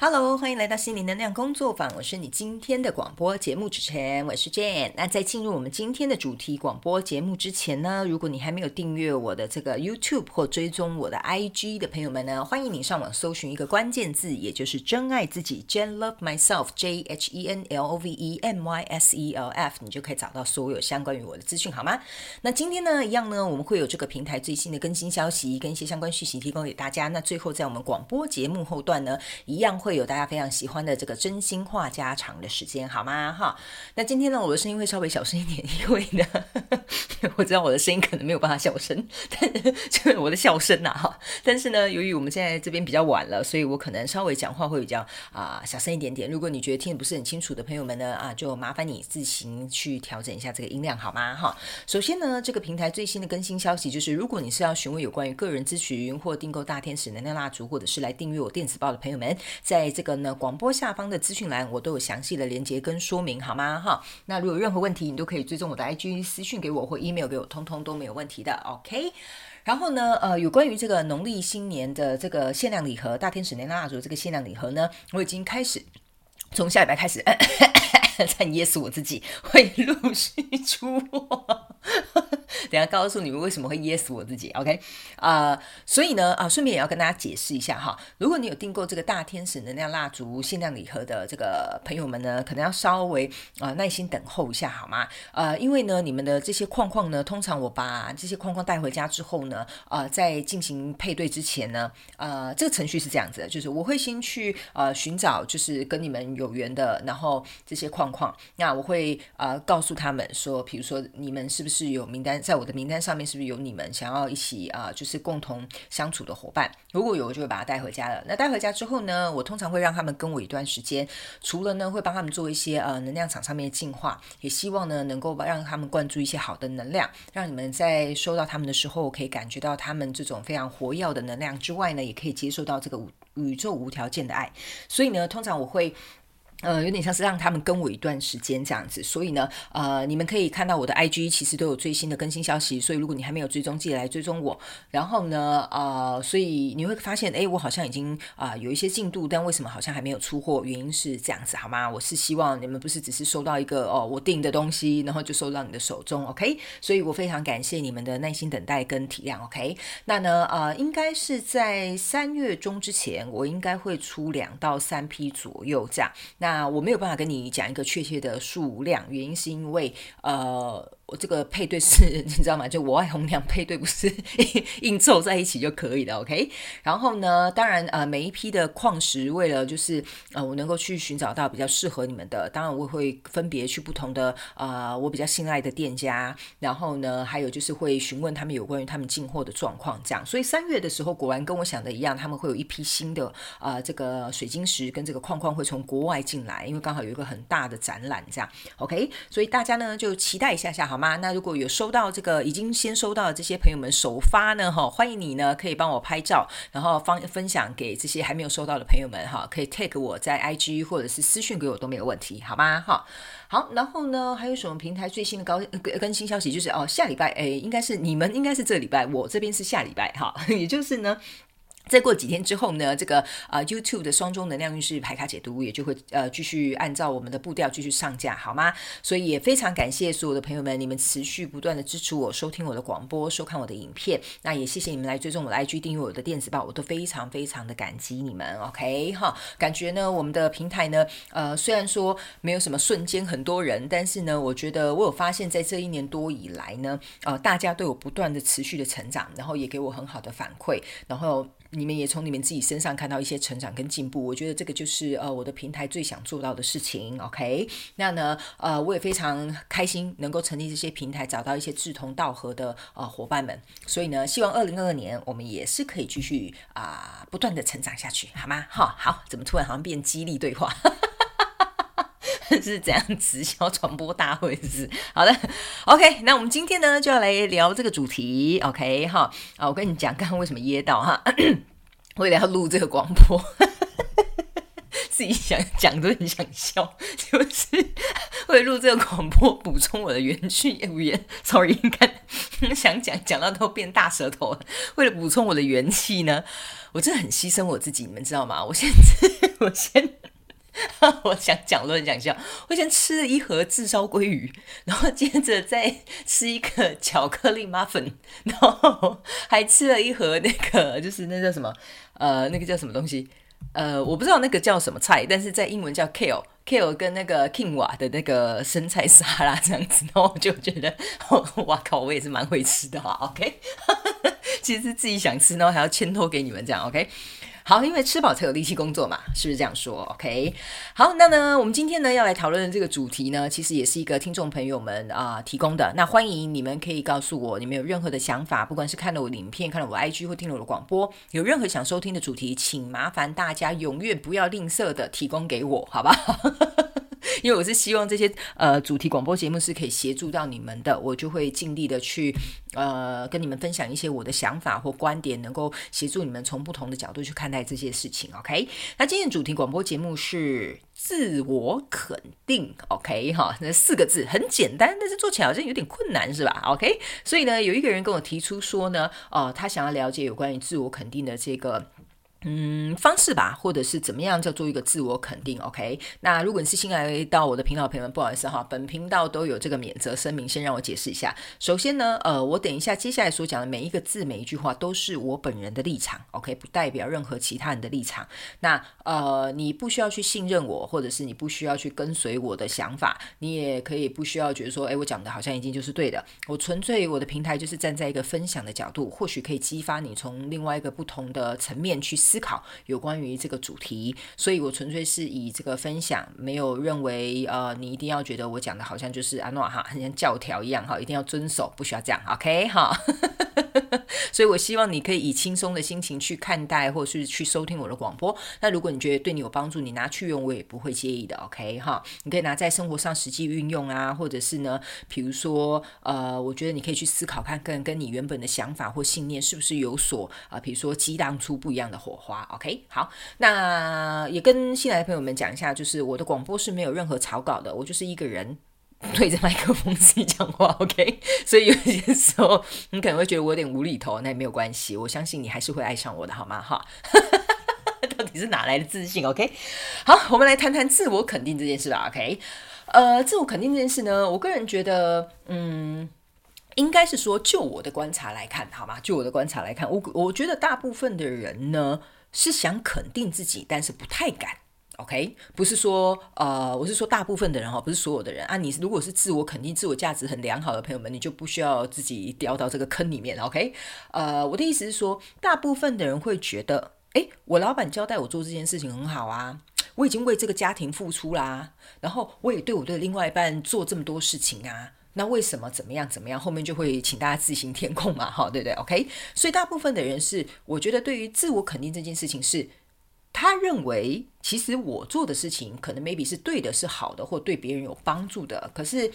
Hello，欢迎来到心灵能量工作坊，我是你今天的广播节目主持人，我是 Jane。那在进入我们今天的主题广播节目之前呢，如果你还没有订阅我的这个 YouTube 或追踪我的 IG 的朋友们呢，欢迎你上网搜寻一个关键字，也就是真爱自己，Jane Love Myself，J H E N L O V E M Y S E L F，你就可以找到所有相关于我的资讯，好吗？那今天呢，一样呢，我们会有这个平台最新的更新消息跟一些相关讯息提供给大家。那最后在我们广播节目后段呢，一样会。会有大家非常喜欢的这个真心话家常的时间，好吗？哈，那今天呢，我的声音会稍微小声一点，因为呢，我知道我的声音可能没有办法小声，但就是我的笑声呐，哈。但是呢，由于我们现在这边比较晚了，所以我可能稍微讲话会比较啊小声一点点。如果你觉得听的不是很清楚的朋友们呢，啊，就麻烦你自行去调整一下这个音量，好吗？哈。首先呢，这个平台最新的更新消息就是，如果你是要询问有关于个人咨询或订购大天使能量蜡烛，或者是来订阅我电子报的朋友们，在在这个呢广播下方的资讯栏，我都有详细的连接跟说明，好吗？哈，那如果有任何问题，你都可以追踪我的 IG 私讯给我或 email 给我，通通都没有问题的。OK，然后呢，呃，有关于这个农历新年的这个限量礼盒，大天使年蜡烛这个限量礼盒呢，我已经开始从下礼拜开始，在噎死我自己，会陆续出货。等下告诉你们为什么会噎死我自己，OK？啊，所以呢，啊，顺便也要跟大家解释一下哈，如果你有订购这个大天使能量蜡烛限量礼盒的这个朋友们呢，可能要稍微啊耐心等候一下好吗？呃，因为呢，你们的这些框框呢，通常我把这些框框带回家之后呢，呃，在进行配对之前呢，呃，这个程序是这样子的，就是我会先去呃寻找就是跟你们有缘的，然后这些框框，那我会呃告诉他们说，比如说你们是不是有名单在。我的名单上面是不是有你们想要一起啊，就是共同相处的伙伴？如果有，我就会把它带回家了。那带回家之后呢，我通常会让他们跟我一段时间，除了呢会帮他们做一些呃能量场上面的净化，也希望呢能够让他们灌注一些好的能量，让你们在收到他们的时候，可以感觉到他们这种非常活跃的能量之外呢，也可以接受到这个宇宙无条件的爱。所以呢，通常我会。呃，有点像是让他们跟我一段时间这样子，所以呢，呃，你们可以看到我的 IG 其实都有最新的更新消息，所以如果你还没有追踪，记得来追踪我。然后呢，呃，所以你会发现，哎，我好像已经啊有一些进度，但为什么好像还没有出货？原因是这样子，好吗？我是希望你们不是只是收到一个哦我订的东西，然后就收到你的手中，OK？所以我非常感谢你们的耐心等待跟体谅，OK？那呢，呃，应该是在三月中之前，我应该会出两到三批左右这样。那那我没有办法跟你讲一个确切的数量，原因是因为呃。我这个配对是，你知道吗？就我爱红娘配对不是 硬凑在一起就可以了，OK？然后呢，当然呃，每一批的矿石，为了就是呃，我能够去寻找到比较适合你们的，当然我会分别去不同的呃，我比较信赖的店家，然后呢，还有就是会询问他们有关于他们进货的状况，这样。所以三月的时候，果然跟我想的一样，他们会有一批新的呃，这个水晶石跟这个矿矿会从国外进来，因为刚好有一个很大的展览，这样，OK？所以大家呢就期待一下下好。吗？那如果有收到这个已经先收到的这些朋友们首发呢，哈，欢迎你呢可以帮我拍照，然后方分享给这些还没有收到的朋友们，哈，可以 take 我在 IG 或者是私讯给我都没有问题，好吗？哈，好，然后呢还有什么平台最新的高更新消息？就是哦，下礼拜诶，应该是你们应该是这礼拜，我这边是下礼拜，哈，也就是呢。再过几天之后呢，这个啊 YouTube 的双中能量运势排卡解读也就会呃继续按照我们的步调继续上架，好吗？所以也非常感谢所有的朋友们，你们持续不断的支持我，收听我的广播，收看我的影片。那也谢谢你们来追踪我的 IG，订阅我的电子报，我都非常非常的感激你们。OK 哈，感觉呢我们的平台呢，呃虽然说没有什么瞬间很多人，但是呢，我觉得我有发现，在这一年多以来呢，呃大家都有不断的持续的成长，然后也给我很好的反馈，然后。你们也从你们自己身上看到一些成长跟进步，我觉得这个就是呃我的平台最想做到的事情。OK，那呢呃我也非常开心能够成立这些平台，找到一些志同道合的呃伙伴们。所以呢，希望二零二二年我们也是可以继续啊不断的成长下去，好吗？哈好，怎么突然好像变激励对话？是怎样直销传播大会是好的，OK，那我们今天呢就要来聊这个主题，OK 哈啊，我跟你讲，刚刚为什么噎到哈？为了要录这个广播，自己想讲都很想笑，就是 为了录这个广播补充我的元气语言。Sorry，你看 想讲讲到都变大舌头了。为了补充我的元气呢，我真的很牺牲我自己，你们知道吗？我现在。我先。我想讲乱讲笑，我先吃了一盒炙烧鲑鱼，然后接着再吃一个巧克力 muffin，然后还吃了一盒那个就是那叫什么呃那个叫什么东西呃我不知道那个叫什么菜，但是在英文叫 kale kale 跟那个 king 瓦的那个生菜沙拉这样子，然后我就觉得哇靠，我也是蛮会吃的哈，OK，其实自己想吃，然后还要牵托给你们这样，OK。好，因为吃饱才有力气工作嘛，是不是这样说？OK，好，那呢，我们今天呢要来讨论的这个主题呢，其实也是一个听众朋友们啊提供的。那欢迎你们可以告诉我，你们有任何的想法，不管是看了我的影片、看了我 IG 或听了我的广播，有任何想收听的主题，请麻烦大家永远不要吝啬的提供给我，好吧？因为我是希望这些呃主题广播节目是可以协助到你们的，我就会尽力的去呃跟你们分享一些我的想法或观点，能够协助你们从不同的角度去看待这些事情。OK，那今天主题广播节目是自我肯定。OK 哈，那四个字很简单，但是做起来好像有点困难，是吧？OK，所以呢，有一个人跟我提出说呢，哦，他想要了解有关于自我肯定的这个。嗯，方式吧，或者是怎么样叫做一个自我肯定？OK，那如果你是新来到我的频道朋友们，不好意思哈，本频道都有这个免责声明，先让我解释一下。首先呢，呃，我等一下接下来所讲的每一个字、每一句话都是我本人的立场，OK，不代表任何其他人的立场。那呃，你不需要去信任我，或者是你不需要去跟随我的想法，你也可以不需要觉得说，哎，我讲的好像已经就是对的。我纯粹我的平台就是站在一个分享的角度，或许可以激发你从另外一个不同的层面去。思考有关于这个主题，所以我纯粹是以这个分享，没有认为呃你一定要觉得我讲的好像就是安诺哈，很像教条一样哈，一定要遵守，不需要这样，OK 哈。所以我希望你可以以轻松的心情去看待，或是去收听我的广播。那如果你觉得对你有帮助，你拿去用我也不会介意的，OK 哈。你可以拿在生活上实际运用啊，或者是呢，比如说呃，我觉得你可以去思考看，跟跟你原本的想法或信念是不是有所啊，比如说激荡出不一样的火花，OK 好。那也跟新来的朋友们讲一下，就是我的广播是没有任何草稿的，我就是一个人。对着麦克风自己讲话，OK，所以有些时候你可能会觉得我有点无厘头，那也没有关系，我相信你还是会爱上我的，好吗？哈，到底是哪来的自信？OK，好，我们来谈谈自我肯定这件事吧。OK，呃，自我肯定这件事呢，我个人觉得，嗯，应该是说，就我的观察来看，好吗？就我的观察来看，我我觉得大部分的人呢是想肯定自己，但是不太敢。OK，不是说呃，我是说大部分的人哈，不是所有的人啊。你如果是自我肯定、自我价值很良好的朋友们，你就不需要自己掉到这个坑里面。OK，呃，我的意思是说，大部分的人会觉得，诶，我老板交代我做这件事情很好啊，我已经为这个家庭付出啦，然后我也对我的另外一半做这么多事情啊，那为什么怎么样怎么样？后面就会请大家自行填空嘛，哈，对不对？OK，所以大部分的人是，我觉得对于自我肯定这件事情是。他认为，其实我做的事情可能 maybe 是对的，是好的，或对别人有帮助的。可是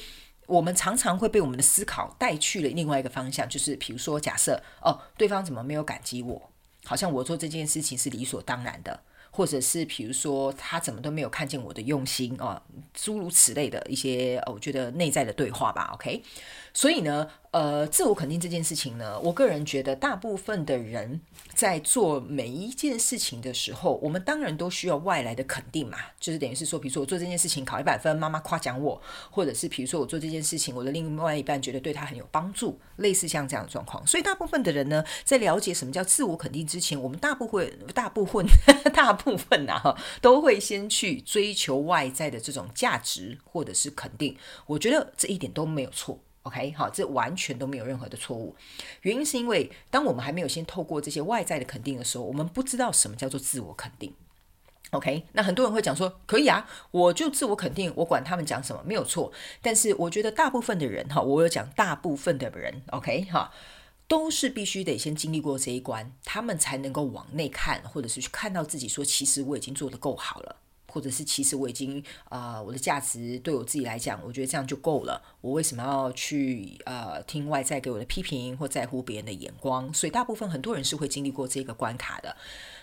我们常常会被我们的思考带去了另外一个方向，就是比如说，假设哦，对方怎么没有感激我？好像我做这件事情是理所当然的，或者是比如说他怎么都没有看见我的用心啊，诸如此类的一些，我觉得内在的对话吧。OK，所以呢。呃，自我肯定这件事情呢，我个人觉得，大部分的人在做每一件事情的时候，我们当然都需要外来的肯定嘛，就是等于是说，比如说我做这件事情考一百分，妈妈夸奖我，或者是比如说我做这件事情，我的另外一半觉得对他很有帮助，类似像这样的状况。所以大部分的人呢，在了解什么叫自我肯定之前，我们大部分、大部分、大部分呐，都会先去追求外在的这种价值或者是肯定。我觉得这一点都没有错。OK，好，这完全都没有任何的错误。原因是因为，当我们还没有先透过这些外在的肯定的时候，我们不知道什么叫做自我肯定。OK，那很多人会讲说，可以啊，我就自我肯定，我管他们讲什么没有错。但是我觉得大部分的人哈，我有讲大部分的人，OK 哈，都是必须得先经历过这一关，他们才能够往内看，或者是去看到自己说，其实我已经做得够好了。或者是其实我已经啊，我的价值对我自己来讲，我觉得这样就够了。我为什么要去呃听外在给我的批评或在乎别人的眼光？所以大部分很多人是会经历过这个关卡的。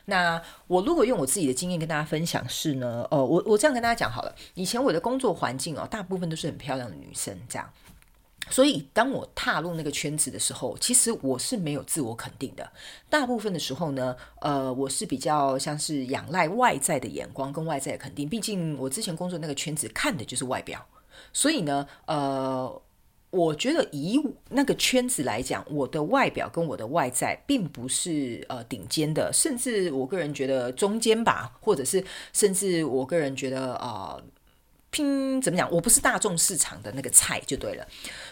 那我如果用我自己的经验跟大家分享是呢，呃，我我这样跟大家讲好了。以前我的工作环境哦，大部分都是很漂亮的女生，这样。所以，当我踏入那个圈子的时候，其实我是没有自我肯定的。大部分的时候呢，呃，我是比较像是仰赖外在的眼光跟外在的肯定。毕竟我之前工作那个圈子看的就是外表，所以呢，呃，我觉得以那个圈子来讲，我的外表跟我的外在并不是呃顶尖的，甚至我个人觉得中间吧，或者是甚至我个人觉得啊。拼怎么讲？我不是大众市场的那个菜就对了，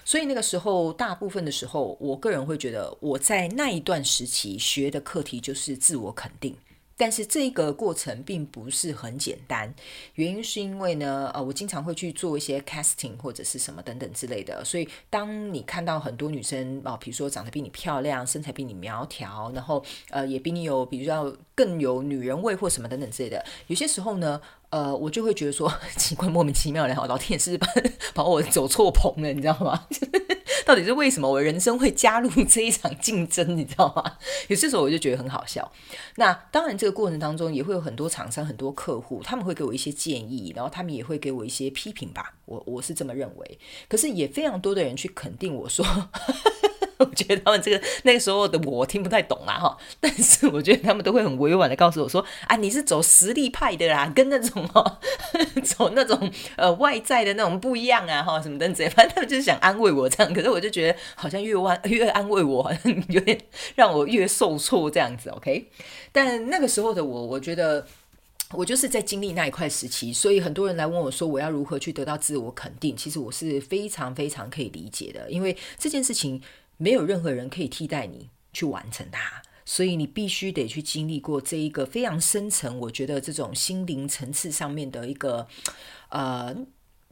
所以那个时候大部分的时候，我个人会觉得我在那一段时期学的课题就是自我肯定。但是这个过程并不是很简单，原因是因为呢，呃，我经常会去做一些 casting 或者是什么等等之类的，所以当你看到很多女生啊，比如说长得比你漂亮，身材比你苗条，然后呃也比你有比较更有女人味或什么等等之类的，有些时候呢，呃，我就会觉得说 奇怪，莫名其妙的，老天也是把 把我走错棚了，你知道吗？到底是为什么我人生会加入这一场竞争？你知道吗？有些时候我就觉得很好笑。那当然，这个过程当中也会有很多厂商、很多客户，他们会给我一些建议，然后他们也会给我一些批评吧。我我是这么认为。可是也非常多的人去肯定我说。我觉得他们这个那个时候的我听不太懂啦哈，但是我觉得他们都会很委婉的告诉我说啊，你是走实力派的啦，跟那种哈 走那种呃外在的那种不一样啊哈什么的之类，反正他们就是想安慰我这样，可是我就觉得好像越安越安慰我，好像有点让我越受挫这样子，OK？但那个时候的我，我觉得我就是在经历那一块时期，所以很多人来问我说我要如何去得到自我肯定，其实我是非常非常可以理解的，因为这件事情。没有任何人可以替代你去完成它，所以你必须得去经历过这一个非常深层，我觉得这种心灵层次上面的一个，呃，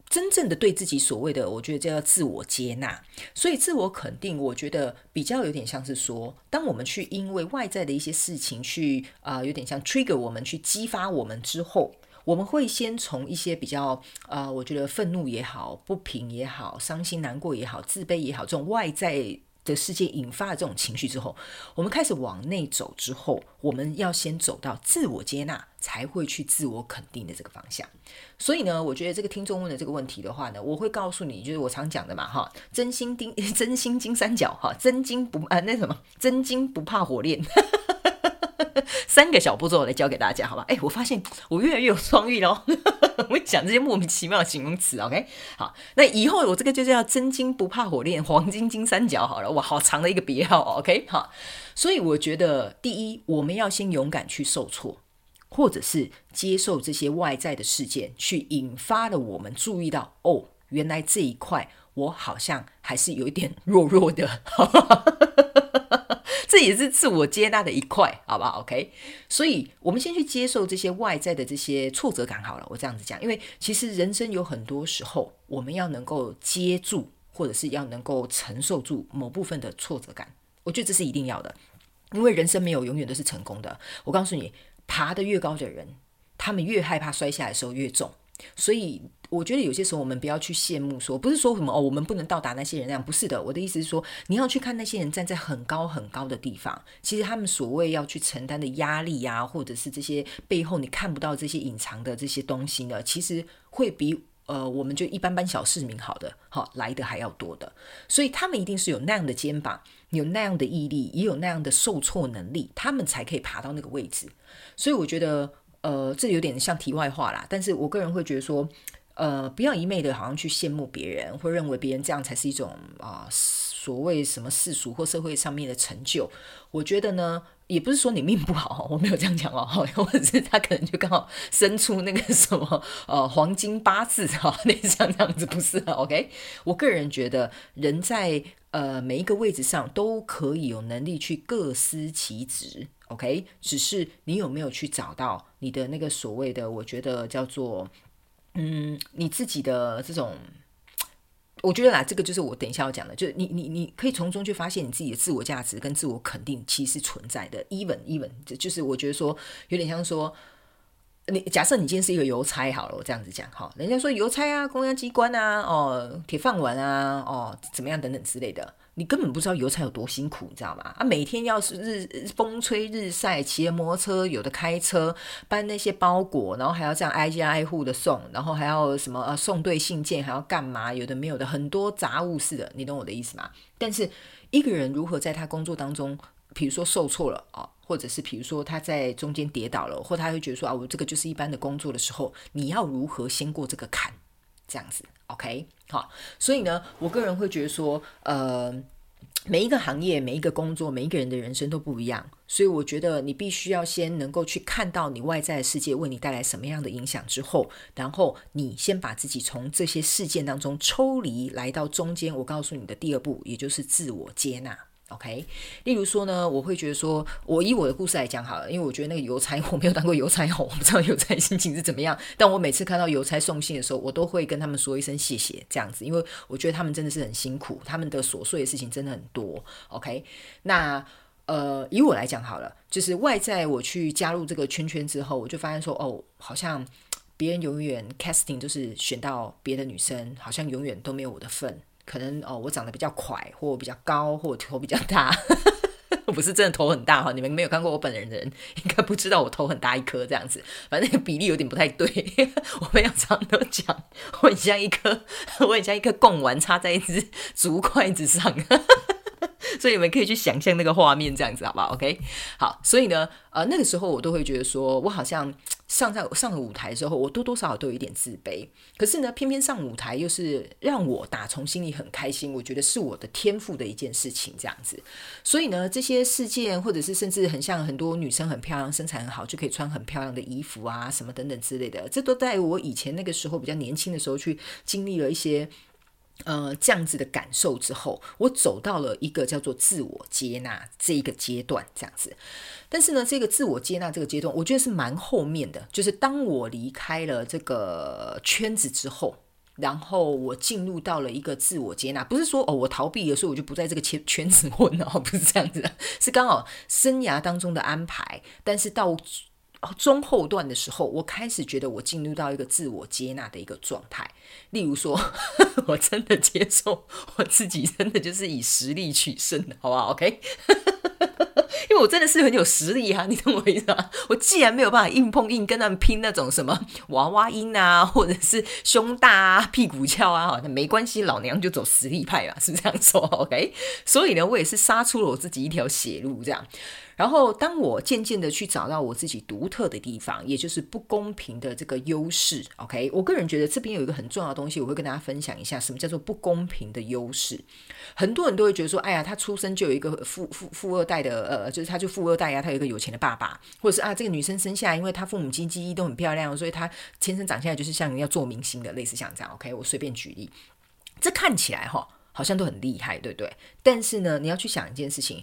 真正的对自己所谓的，我觉得叫自我接纳。所以自我肯定，我觉得比较有点像是说，当我们去因为外在的一些事情去啊，有点像 trigger 我们去激发我们之后。我们会先从一些比较，呃，我觉得愤怒也好，不平也好，伤心难过也好，自卑也好，这种外在的世界引发了这种情绪之后，我们开始往内走之后，我们要先走到自我接纳，才会去自我肯定的这个方向。所以呢，我觉得这个听众问的这个问题的话呢，我会告诉你，就是我常讲的嘛，哈，真心丁，真心金三角，哈，真金不啊，那什么，真金不怕火炼。三个小步骤来教给大家，好吧？哎，我发现我越来越有创意喽！我讲这些莫名其妙的形容词，OK？好，那以后我这个就叫真金不怕火炼，黄金金三角，好了，哇，好长的一个别号，OK？好，所以我觉得第一，我们要先勇敢去受挫，或者是接受这些外在的事件，去引发了我们注意到，哦，原来这一块我好像还是有一点弱弱的。这也是自我接纳的一块，好不好？OK，所以我们先去接受这些外在的这些挫折感好了。我这样子讲，因为其实人生有很多时候，我们要能够接住，或者是要能够承受住某部分的挫折感，我觉得这是一定要的。因为人生没有永远都是成功的。我告诉你，爬得越高的人，他们越害怕摔下来的时候越重。所以我觉得有些时候我们不要去羡慕，说不是说什么哦，我们不能到达那些人那样，不是的。我的意思是说，你要去看那些人站在很高很高的地方，其实他们所谓要去承担的压力呀，或者是这些背后你看不到这些隐藏的这些东西呢，其实会比呃我们就一般般小市民好的好来的还要多的。所以他们一定是有那样的肩膀，有那样的毅力，也有那样的受挫能力，他们才可以爬到那个位置。所以我觉得。呃，这有点像题外话啦，但是我个人会觉得说，呃，不要一昧的好像去羡慕别人，或认为别人这样才是一种啊所谓什么世俗或社会上面的成就。我觉得呢，也不是说你命不好，我没有这样讲哦，或者是他可能就刚好生出那个什么呃黄金八字哈，那像这样子不是？OK，我个人觉得人在呃每一个位置上都可以有能力去各司其职。OK，只是你有没有去找到你的那个所谓的，我觉得叫做，嗯，你自己的这种，我觉得啦，这个就是我等一下要讲的，就是你你你可以从中去发现你自己的自我价值跟自我肯定其实是存在的。Even even，这就是我觉得说有点像说，你假设你今天是一个邮差好了，我这样子讲哈，人家说邮差啊，公安机关啊，哦，铁饭碗啊，哦，怎么样等等之类的。你根本不知道邮差有多辛苦，你知道吗？啊，每天要是日风吹日晒，骑着摩托车，有的开车搬那些包裹，然后还要这样挨家挨户的送，然后还要什么呃送对信件，还要干嘛？有的没有的，很多杂物似的，你懂我的意思吗？但是一个人如何在他工作当中，比如说受挫了啊，或者是比如说他在中间跌倒了，或他会觉得说啊，我这个就是一般的工作的时候，你要如何先过这个坎？这样子，OK，好，所以呢，我个人会觉得说，呃，每一个行业、每一个工作、每一个人的人生都不一样，所以我觉得你必须要先能够去看到你外在的世界为你带来什么样的影响之后，然后你先把自己从这些事件当中抽离，来到中间。我告诉你的第二步，也就是自我接纳。OK，例如说呢，我会觉得说，我以我的故事来讲好了，因为我觉得那个邮差 我没有当过邮差哦，我不知道邮差心情是怎么样。但我每次看到邮差送信的时候，我都会跟他们说一声谢谢，这样子，因为我觉得他们真的是很辛苦，他们的琐碎的事情真的很多。OK，那呃，以我来讲好了，就是外在我去加入这个圈圈之后，我就发现说，哦，好像别人永远 casting 就是选到别的女生，好像永远都没有我的份。可能哦，我长得比较快，或我比较高，或头比较大，我 不是真的头很大哈。你们没有看过我本人的人，应该不知道我头很大一颗这样子。反正那个比例有点不太对。我非常常都讲，我很像一颗，我很像一颗贡丸插在一只竹筷子上。所以你们可以去想象那个画面，这样子好不好？OK，好。所以呢，呃，那个时候我都会觉得说，我好像上在上了舞台之后，我多多少少都有一点自卑。可是呢，偏偏上舞台又是让我打从心里很开心，我觉得是我的天赋的一件事情，这样子。所以呢，这些事件，或者是甚至很像很多女生很漂亮，身材很好，就可以穿很漂亮的衣服啊，什么等等之类的，这都在我以前那个时候比较年轻的时候去经历了一些。呃，这样子的感受之后，我走到了一个叫做自我接纳这一个阶段，这样子。但是呢，这个自我接纳这个阶段，我觉得是蛮后面的。就是当我离开了这个圈子之后，然后我进入到了一个自我接纳，不是说哦我逃避了，所以我就不在这个圈圈子 混了，不是这样子，是刚好生涯当中的安排。但是到中后段的时候，我开始觉得我进入到一个自我接纳的一个状态。例如说，我真的接受我自己，真的就是以实力取胜的，好不好？OK，因为我真的是很有实力啊，你懂我意思吗？我既然没有办法硬碰硬跟他们拼那种什么娃娃音啊，或者是胸大啊、屁股翘啊，好像没关系，老娘就走实力派啊，是不是这样说？OK，所以呢，我也是杀出了我自己一条血路，这样。然后，当我渐渐的去找到我自己独特的地方，也就是不公平的这个优势，OK，我个人觉得这边有一个很重要的东西，我会跟大家分享一下，什么叫做不公平的优势？很多人都会觉得说，哎呀，他出生就有一个富富富二代的，呃，就是他就富二代呀，他有一个有钱的爸爸，或者是啊，这个女生生下来，因为她父母亲基因都很漂亮，所以她天生长下来就是像要做明星的，类似像这样，OK，我随便举例，这看起来哈，好像都很厉害，对不对？但是呢，你要去想一件事情。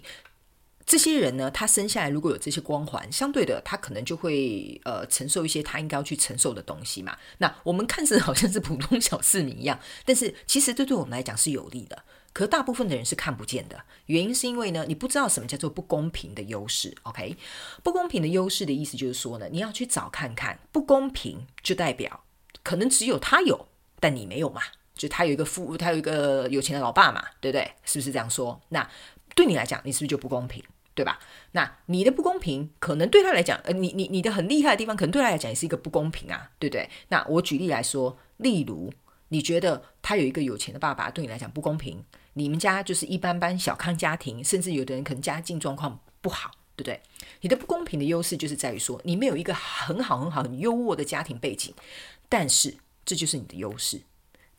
这些人呢，他生下来如果有这些光环，相对的，他可能就会呃承受一些他应该要去承受的东西嘛。那我们看似好像是普通小市民一样，但是其实这对我们来讲是有利的。可大部分的人是看不见的，原因是因为呢，你不知道什么叫做不公平的优势。OK，不公平的优势的意思就是说呢，你要去找看看，不公平就代表可能只有他有，但你没有嘛？就他有一个富，他有一个有钱的老爸嘛，对不对？是不是这样说？那对你来讲，你是不是就不公平？对吧？那你的不公平，可能对他来讲，呃，你你你的很厉害的地方，可能对他来讲也是一个不公平啊，对不对？那我举例来说，例如你觉得他有一个有钱的爸爸，对你来讲不公平，你们家就是一般般小康家庭，甚至有的人可能家境状况不好，对不对？你的不公平的优势就是在于说，你没有一个很好很好很优渥的家庭背景，但是这就是你的优势。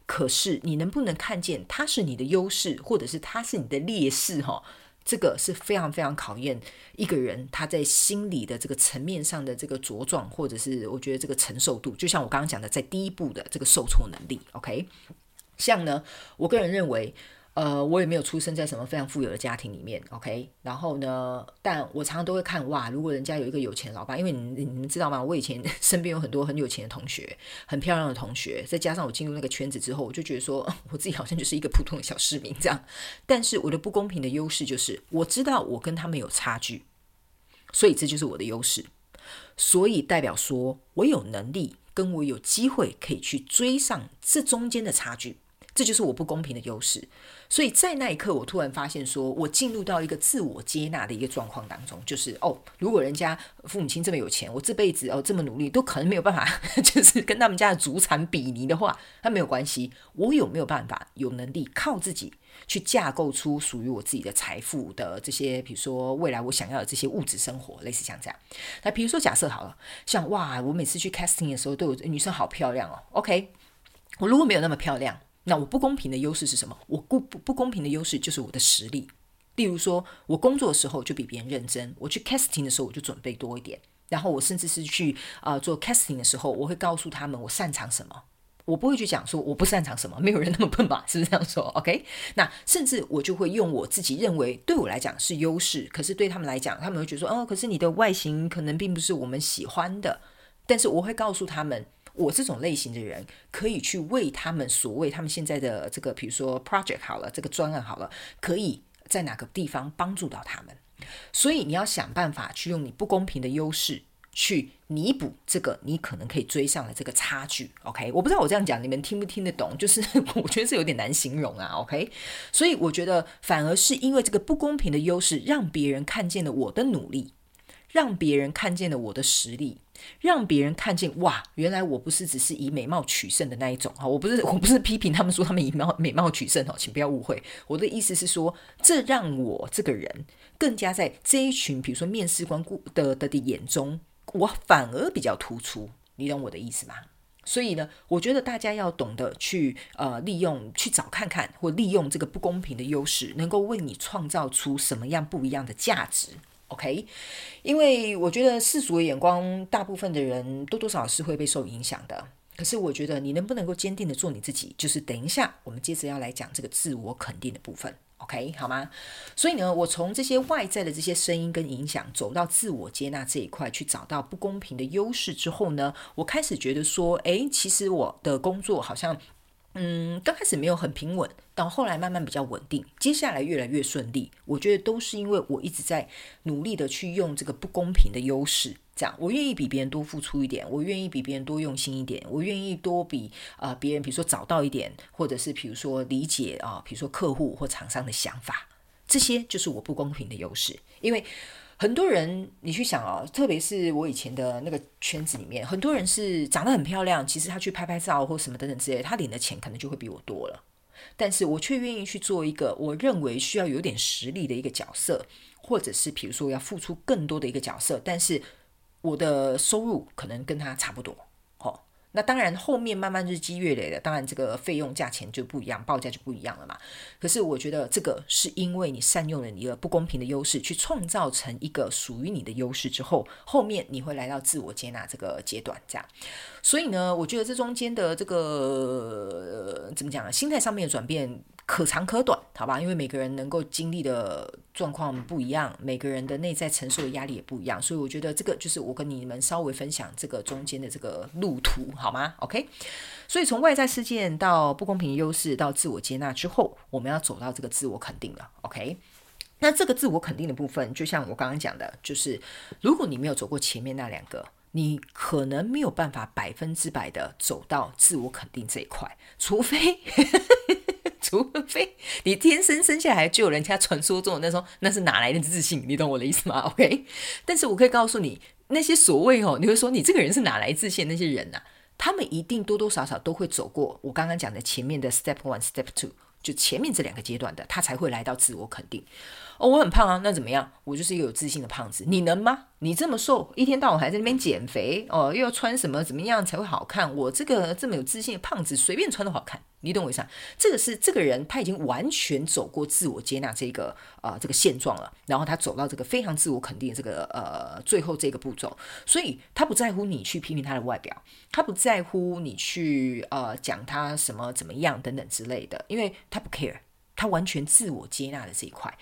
可是你能不能看见它是你的优势，或者是它是你的劣势？哈？这个是非常非常考验一个人他在心理的这个层面上的这个茁壮，或者是我觉得这个承受度，就像我刚刚讲的，在第一步的这个受挫能力。OK，像呢，我个人认为。呃，我也没有出生在什么非常富有的家庭里面，OK。然后呢，但我常常都会看哇，如果人家有一个有钱老爸，因为你你们知道吗？我以前 身边有很多很有钱的同学，很漂亮的同学，再加上我进入那个圈子之后，我就觉得说，我自己好像就是一个普通的小市民这样。但是我的不公平的优势就是，我知道我跟他们有差距，所以这就是我的优势。所以代表说我有能力，跟我有机会可以去追上这中间的差距。这就是我不公平的优势。所以在那一刻，我突然发现，说我进入到一个自我接纳的一个状况当中，就是哦，如果人家父母亲这么有钱，我这辈子哦这么努力，都可能没有办法，就是跟他们家的祖产比拟的话，那没有关系。我有没有办法有能力靠自己去架构出属于我自己的财富的这些，比如说未来我想要的这些物质生活，类似像这样。那比如说假设好了，像哇，我每次去 casting 的时候，都有女生好漂亮哦。OK，我如果没有那么漂亮。那我不公平的优势是什么？我不不不公平的优势就是我的实力。例如说，我工作的时候就比别人认真，我去 casting 的时候我就准备多一点，然后我甚至是去啊做 casting 的时候，我会告诉他们我擅长什么，我不会去讲说我不擅长什么，没有人那么笨吧？是不是这样说？OK？那甚至我就会用我自己认为对我来讲是优势，可是对他们来讲，他们会觉得说哦，可是你的外形可能并不是我们喜欢的，但是我会告诉他们。我这种类型的人，可以去为他们所谓他们现在的这个，比如说 project 好了，这个专案好了，可以在哪个地方帮助到他们。所以你要想办法去用你不公平的优势去弥补这个你可能可以追上的这个差距。OK，我不知道我这样讲你们听不听得懂？就是 我觉得是有点难形容啊。OK，所以我觉得反而是因为这个不公平的优势，让别人看见了我的努力，让别人看见了我的实力。让别人看见哇，原来我不是只是以美貌取胜的那一种哈，我不是 我不是批评他们说他们以貌美貌取胜哦，请不要误会，我的意思是说，这让我这个人更加在这一群比如说面试官顾的的的眼中，我反而比较突出，你懂我的意思吗？所以呢，我觉得大家要懂得去呃利用去找看看，或利用这个不公平的优势，能够为你创造出什么样不一样的价值。OK，因为我觉得世俗的眼光，大部分的人多多少少是会被受影响的。可是我觉得你能不能够坚定的做你自己，就是等一下我们接着要来讲这个自我肯定的部分。OK，好吗？所以呢，我从这些外在的这些声音跟影响，走到自我接纳这一块，去找到不公平的优势之后呢，我开始觉得说，诶，其实我的工作好像。嗯，刚开始没有很平稳，到后来慢慢比较稳定，接下来越来越顺利。我觉得都是因为我一直在努力的去用这个不公平的优势，这样我愿意比别人多付出一点，我愿意比别人多用心一点，我愿意多比啊别人，比如说找到一点，或者是比如说理解啊，比如说客户或厂商的想法，这些就是我不公平的优势，因为。很多人，你去想哦，特别是我以前的那个圈子里面，很多人是长得很漂亮，其实他去拍拍照或什么等等之类，他领的钱可能就会比我多了。但是我却愿意去做一个我认为需要有点实力的一个角色，或者是比如说要付出更多的一个角色，但是我的收入可能跟他差不多。那当然，后面慢慢日积月累的，当然这个费用价钱就不一样，报价就不一样了嘛。可是我觉得这个是因为你善用了你的不公平的优势，去创造成一个属于你的优势之后，后面你会来到自我接纳这个阶段，这样。所以呢，我觉得这中间的这个怎么讲呢？心态上面的转变。可长可短，好吧，因为每个人能够经历的状况不一样，每个人的内在承受的压力也不一样，所以我觉得这个就是我跟你们稍微分享这个中间的这个路途，好吗？OK，所以从外在事件到不公平优势到自我接纳之后，我们要走到这个自我肯定了。OK，那这个自我肯定的部分，就像我刚刚讲的，就是如果你没有走过前面那两个，你可能没有办法百分之百的走到自我肯定这一块，除非。除非你天生生下来就有人家传说中的那种，那是哪来的自信？你懂我的意思吗？OK，但是我可以告诉你，那些所谓哦，你会说你这个人是哪来自信？那些人呐，他们一定多多少少都会走过我刚刚讲的前面的 Step One、Step Two，就前面这两个阶段的，他才会来到自我肯定。哦，我很胖啊，那怎么样？我就是一个有自信的胖子，你能吗？你这么瘦，一天到晚还在那边减肥哦，又要穿什么怎么样才会好看？我这个这么有自信的胖子，随便穿都好看，你懂我意思？这个是这个人他已经完全走过自我接纳这个呃这个现状了，然后他走到这个非常自我肯定的这个呃最后这个步骤，所以他不在乎你去批评他的外表，他不在乎你去呃讲他什么怎么样等等之类的，因为他不 care，他完全自我接纳的这一块。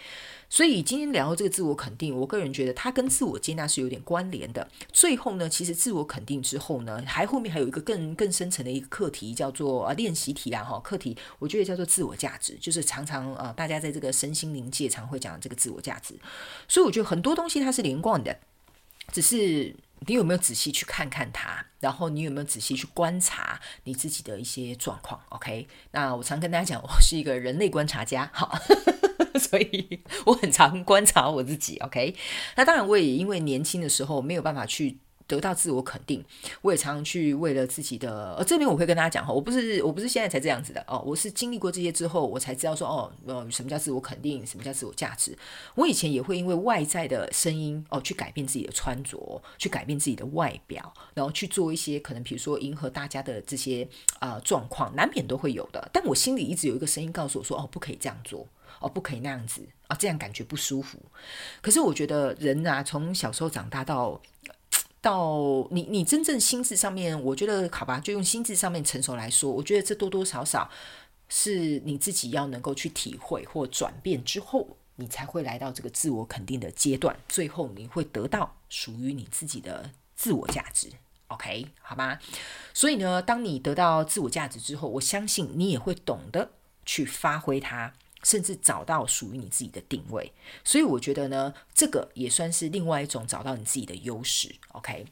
所以今天聊到这个自我肯定，我个人觉得它跟自我接纳是有点关联的。最后呢，其实自我肯定之后呢，还后面还有一个更更深层的一个课题，叫做呃练习题啊哈。课题我觉得叫做自我价值，就是常常啊大家在这个身心灵界常会讲这个自我价值。所以我觉得很多东西它是连贯的，只是你有没有仔细去看看它？然后你有没有仔细去观察你自己的一些状况？OK，那我常跟大家讲，我是一个人类观察家，好，所以我很常观察我自己。OK，那当然我也因为年轻的时候没有办法去。得到自我肯定，我也常常去为了自己的。呃，这边我会跟大家讲哈，我不是我不是现在才这样子的哦，我是经历过这些之后，我才知道说哦，呃，什么叫自我肯定，什么叫自我价值。我以前也会因为外在的声音哦，去改变自己的穿着，去改变自己的外表，然后去做一些可能比如说迎合大家的这些啊状况，难免都会有的。但我心里一直有一个声音告诉我说，哦，不可以这样做，哦，不可以那样子啊，这样感觉不舒服。可是我觉得人啊，从小时候长大到。到你，你真正心智上面，我觉得好吧，就用心智上面成熟来说，我觉得这多多少少是你自己要能够去体会或转变之后，你才会来到这个自我肯定的阶段，最后你会得到属于你自己的自我价值。OK，好吧？所以呢，当你得到自我价值之后，我相信你也会懂得去发挥它。甚至找到属于你自己的定位，所以我觉得呢，这个也算是另外一种找到你自己的优势。OK，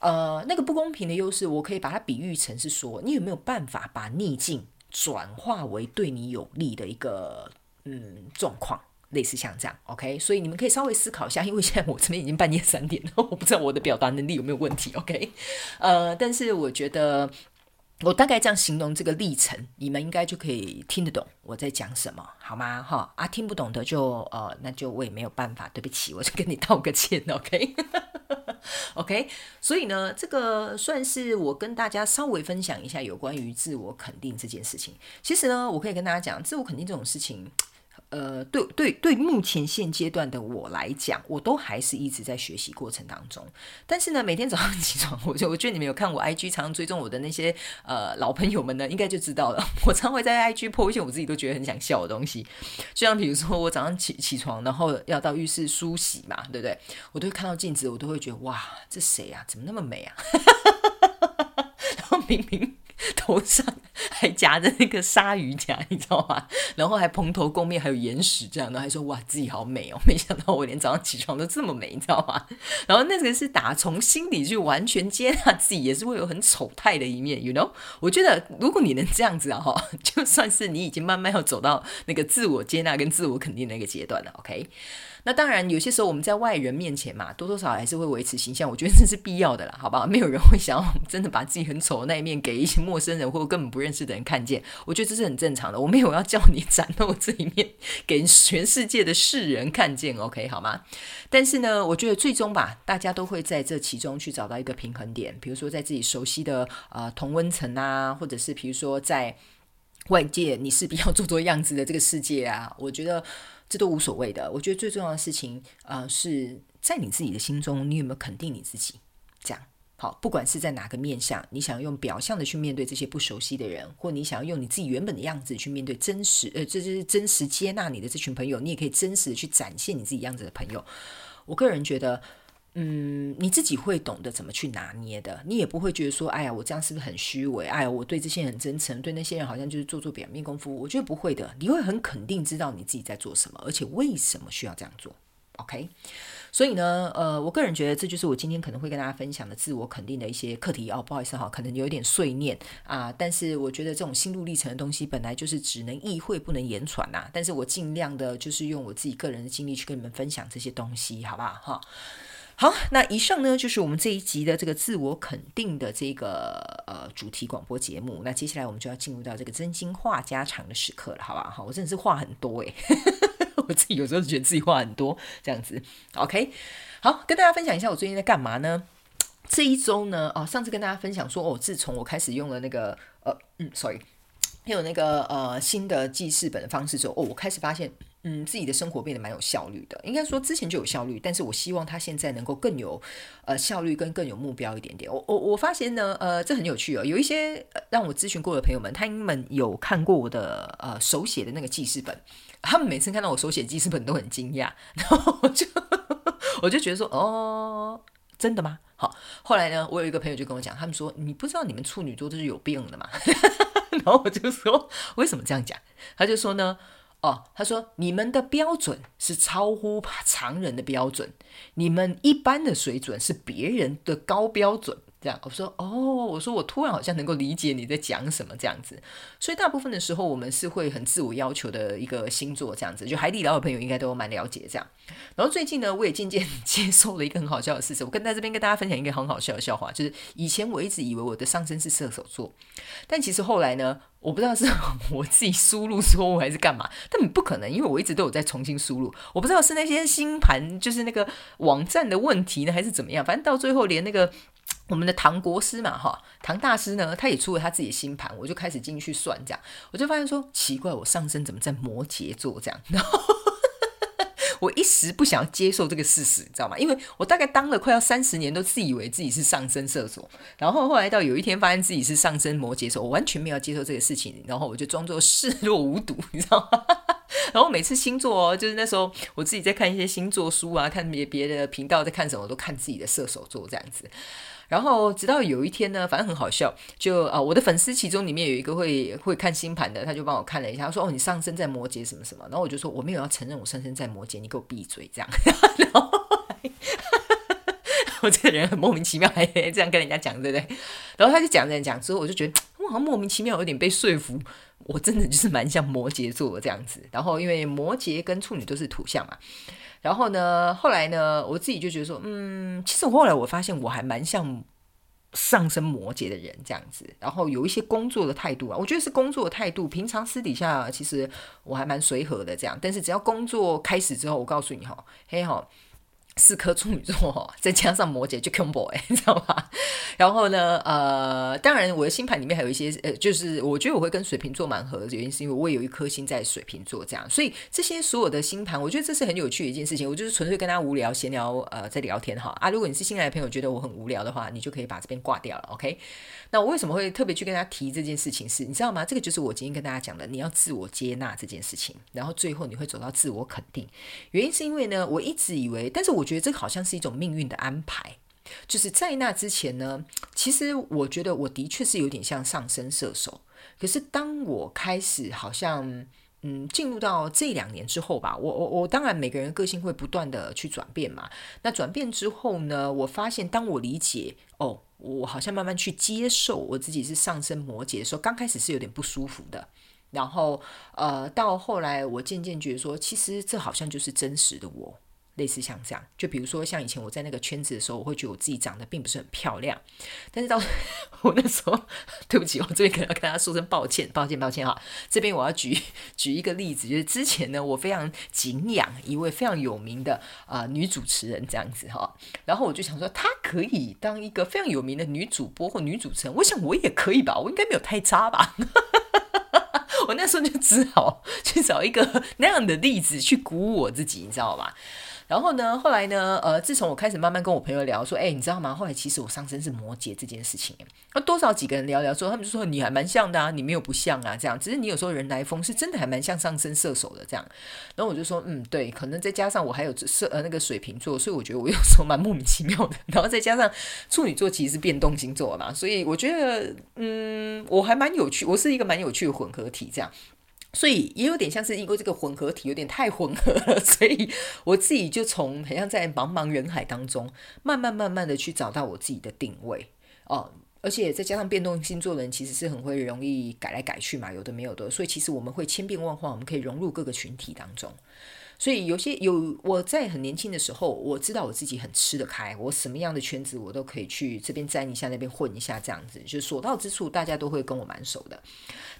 呃，那个不公平的优势，我可以把它比喻成是说，你有没有办法把逆境转化为对你有利的一个嗯状况，类似像这样。OK，所以你们可以稍微思考一下，因为现在我这边已经半夜三点了，我不知道我的表达能力有没有问题。OK，呃，但是我觉得。我大概这样形容这个历程，你们应该就可以听得懂我在讲什么，好吗？哈啊，听不懂的就呃，那就我也没有办法，对不起，我就跟你道个歉，OK？OK？所以呢，这个算是我跟大家稍微分享一下有关于自我肯定这件事情。其实呢，我可以跟大家讲，自我肯定这种事情。呃，对对对，目前现阶段的我来讲，我都还是一直在学习过程当中。但是呢，每天早上 起床，我就我觉得你们有看我 IG 常追踪我的那些呃老朋友们呢，应该就知道了。我常会在 IG 破一些我自己都觉得很想笑的东西，就像比如说我早上起起床，然后要到浴室梳洗嘛，对不对？我都会看到镜子，我都会觉得哇，这谁啊？怎么那么美啊？然后明明。头上还夹着那个鲨鱼夹，你知道吗？然后还蓬头垢面，还有眼屎这样的，还说哇自己好美哦！没想到我连早上起床都这么美，你知道吗？然后那个是打从心里去完全接纳自己，也是会有很丑态的一面，you know？我觉得如果你能这样子啊，哈，就算是你已经慢慢要走到那个自我接纳跟自我肯定那个阶段了，OK？那当然，有些时候我们在外人面前嘛，多多少少还是会维持形象，我觉得这是必要的啦，好不好？没有人会想要真的把自己很丑的那一面给一些陌生人或根本不认识的人看见，我觉得这是很正常的。我没有要叫你展露这一面给全世界的世人看见，OK 好吗？但是呢，我觉得最终吧，大家都会在这其中去找到一个平衡点，比如说在自己熟悉的呃同温层啊，或者是比如说在外界你是比较做做样子的这个世界啊，我觉得。这都无所谓的，我觉得最重要的事情，呃，是在你自己的心中，你有没有肯定你自己？这样好，不管是在哪个面相，你想要用表象的去面对这些不熟悉的人，或你想要用你自己原本的样子去面对真实，呃，这就是真实接纳你的这群朋友，你也可以真实的去展现你自己样子的朋友。我个人觉得。嗯，你自己会懂得怎么去拿捏的，你也不会觉得说，哎呀，我这样是不是很虚伪？哎呀，我对这些人很真诚，对那些人好像就是做做表面功夫。我觉得不会的，你会很肯定知道你自己在做什么，而且为什么需要这样做。OK，所以呢，呃，我个人觉得这就是我今天可能会跟大家分享的自我肯定的一些课题哦。不好意思哈，可能有点碎念啊，但是我觉得这种心路历程的东西本来就是只能意会不能言传呐。但是我尽量的就是用我自己个人的经历去跟你们分享这些东西，好不好哈？好，那以上呢就是我们这一集的这个自我肯定的这个呃主题广播节目。那接下来我们就要进入到这个真心话家常的时刻了，好吧？好，我真的是话很多诶，我自己有时候觉得自己话很多这样子。OK，好，跟大家分享一下我最近在干嘛呢？这一周呢，哦，上次跟大家分享说，哦，自从我开始用了那个呃嗯，sorry，还有那个呃新的记事本的方式之后，哦，我开始发现。嗯，自己的生活变得蛮有效率的。应该说之前就有效率，但是我希望他现在能够更有呃效率，跟更有目标一点点。我我我发现呢，呃，这很有趣哦。有一些让我咨询过的朋友们，他们有看过我的呃手写的那个记事本，他们每次看到我手写记事本都很惊讶，然后我就 我就觉得说，哦，真的吗？好，后来呢，我有一个朋友就跟我讲，他们说你不知道你们处女座都是有病的嘛？然后我就说为什么这样讲？他就说呢。哦，他说你们的标准是超乎常人的标准，你们一般的水准是别人的高标准。这样，我说哦，我说我突然好像能够理解你在讲什么这样子，所以大部分的时候我们是会很自我要求的一个星座这样子，就海底捞的朋友应该都蛮了解这样。然后最近呢，我也渐渐 接受了一个很好笑的事实，我跟在这边跟大家分享一个很好笑的笑话，就是以前我一直以为我的上身是射手座，但其实后来呢，我不知道是 我自己输入错误还是干嘛，但不可能，因为我一直都有在重新输入，我不知道是那些星盘就是那个网站的问题呢，还是怎么样，反正到最后连那个。我们的唐国师嘛，哈，唐大师呢，他也出了他自己的星盘，我就开始进去算，这样，我就发现说，奇怪，我上升怎么在摩羯座这样？然后我一时不想要接受这个事实，你知道吗？因为我大概当了快要三十年，都自以为自己是上升射手，然后后来到有一天发现自己是上升摩羯座，我完全没有接受这个事情，然后我就装作视若无睹，你知道吗？然后每次星座哦，就是那时候我自己在看一些星座书啊，看别别的频道在看什么，我都看自己的射手座这样子。然后直到有一天呢，反正很好笑，就啊，我的粉丝其中里面有一个会会看星盘的，他就帮我看了一下，他说：“哦，你上升在摩羯什么什么。”然后我就说：“我没有要承认我上升在摩羯，你给我闭嘴！”这样，然后 我这个人很莫名其妙，还这样跟人家讲，对不对？然后他就讲讲讲之后，我就觉得我好像莫名其妙有点被说服，我真的就是蛮像摩羯座这样子。然后因为摩羯跟处女都是土象嘛。然后呢？后来呢？我自己就觉得说，嗯，其实我后来我发现我还蛮像上升摩羯的人这样子。然后有一些工作的态度啊，我觉得是工作的态度。平常私底下其实我还蛮随和的这样，但是只要工作开始之后，我告诉你哈，嘿哈。四颗处女座，再加上摩羯就 combo 哎，你知道吗？然后呢，呃，当然我的星盘里面还有一些，呃，就是我觉得我会跟水瓶座蛮合的原因，是因为我也有一颗星在水瓶座，这样，所以这些所有的星盘，我觉得这是很有趣的一件事情。我就是纯粹跟他无聊闲聊，呃，在聊天哈啊。如果你是新来的朋友，觉得我很无聊的话，你就可以把这边挂掉了，OK？那我为什么会特别去跟他提这件事情？是你知道吗？这个就是我今天跟大家讲的，你要自我接纳这件事情，然后最后你会走到自我肯定。原因是因为呢，我一直以为，但是我觉得这好像是一种命运的安排。就是在那之前呢，其实我觉得我的确是有点像上升射手。可是当我开始好像嗯进入到这两年之后吧，我我我当然每个人个性会不断的去转变嘛。那转变之后呢，我发现当我理解哦。我好像慢慢去接受我自己是上升摩羯的时候，刚开始是有点不舒服的，然后呃，到后来我渐渐觉得说，其实这好像就是真实的我。类似像这样，就比如说像以前我在那个圈子的时候，我会觉得我自己长得并不是很漂亮，但是到 我那时候，对不起，我这边可能要跟大家说声抱歉，抱歉，抱歉哈。这边我要举举一个例子，就是之前呢，我非常敬仰一位非常有名的啊女主持人这样子哈，然后我就想说，她可以当一个非常有名的女主播或女主持人，我想我也可以吧，我应该没有太差吧。我那时候就只好去找一个那样的例子去鼓舞我自己，你知道吧？然后呢？后来呢？呃，自从我开始慢慢跟我朋友聊，说，哎，你知道吗？后来其实我上升是摩羯这件事情，那多少几个人聊聊，说他们就说你还蛮像的啊，你没有不像啊，这样，只是你有时候人来疯，是真的还蛮像上升射手的这样。然后我就说，嗯，对，可能再加上我还有射呃那个水瓶座，所以我觉得我有时候蛮莫名其妙的。然后再加上处女座其实是变动星座嘛，所以我觉得，嗯，我还蛮有趣，我是一个蛮有趣的混合体这样。所以也有点像是因为这个混合体有点太混合了，所以我自己就从好像在茫茫人海当中，慢慢慢慢的去找到我自己的定位哦，而且再加上变动星座的人其实是很会容易改来改去嘛，有的没有的，所以其实我们会千变万化，我们可以融入各个群体当中。所以有些有我在很年轻的时候，我知道我自己很吃得开，我什么样的圈子我都可以去这边沾一下，那边混一下，这样子就所到之处大家都会跟我蛮熟的。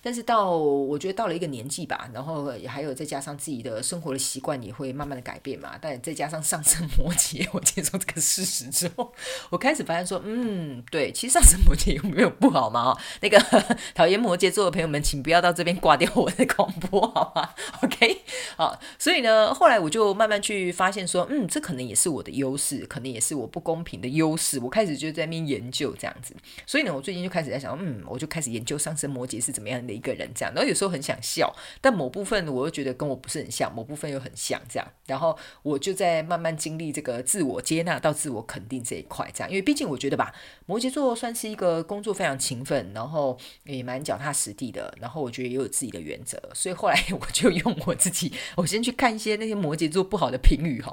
但是到我觉得到了一个年纪吧，然后还有再加上自己的生活的习惯也会慢慢的改变嘛。但再加上上升摩羯，我接受这个事实之后，我开始发现说，嗯，对，其实上升摩羯有没有不好嘛？那个 讨厌摩羯座的朋友们，请不要到这边挂掉我的广播，好吗？OK，好，所以呢。后来我就慢慢去发现说，嗯，这可能也是我的优势，可能也是我不公平的优势。我开始就在那边研究这样子，所以呢，我最近就开始在想，嗯，我就开始研究上升摩羯是怎么样一个人这样。然后有时候很想笑，但某部分我又觉得跟我不是很像，某部分又很像这样。然后我就在慢慢经历这个自我接纳到自我肯定这一块这样，因为毕竟我觉得吧，摩羯座算是一个工作非常勤奋，然后也蛮脚踏实地的，然后我觉得也有自己的原则，所以后来 我就用我自己，我先去看一些那些摩羯座不好的评语哈，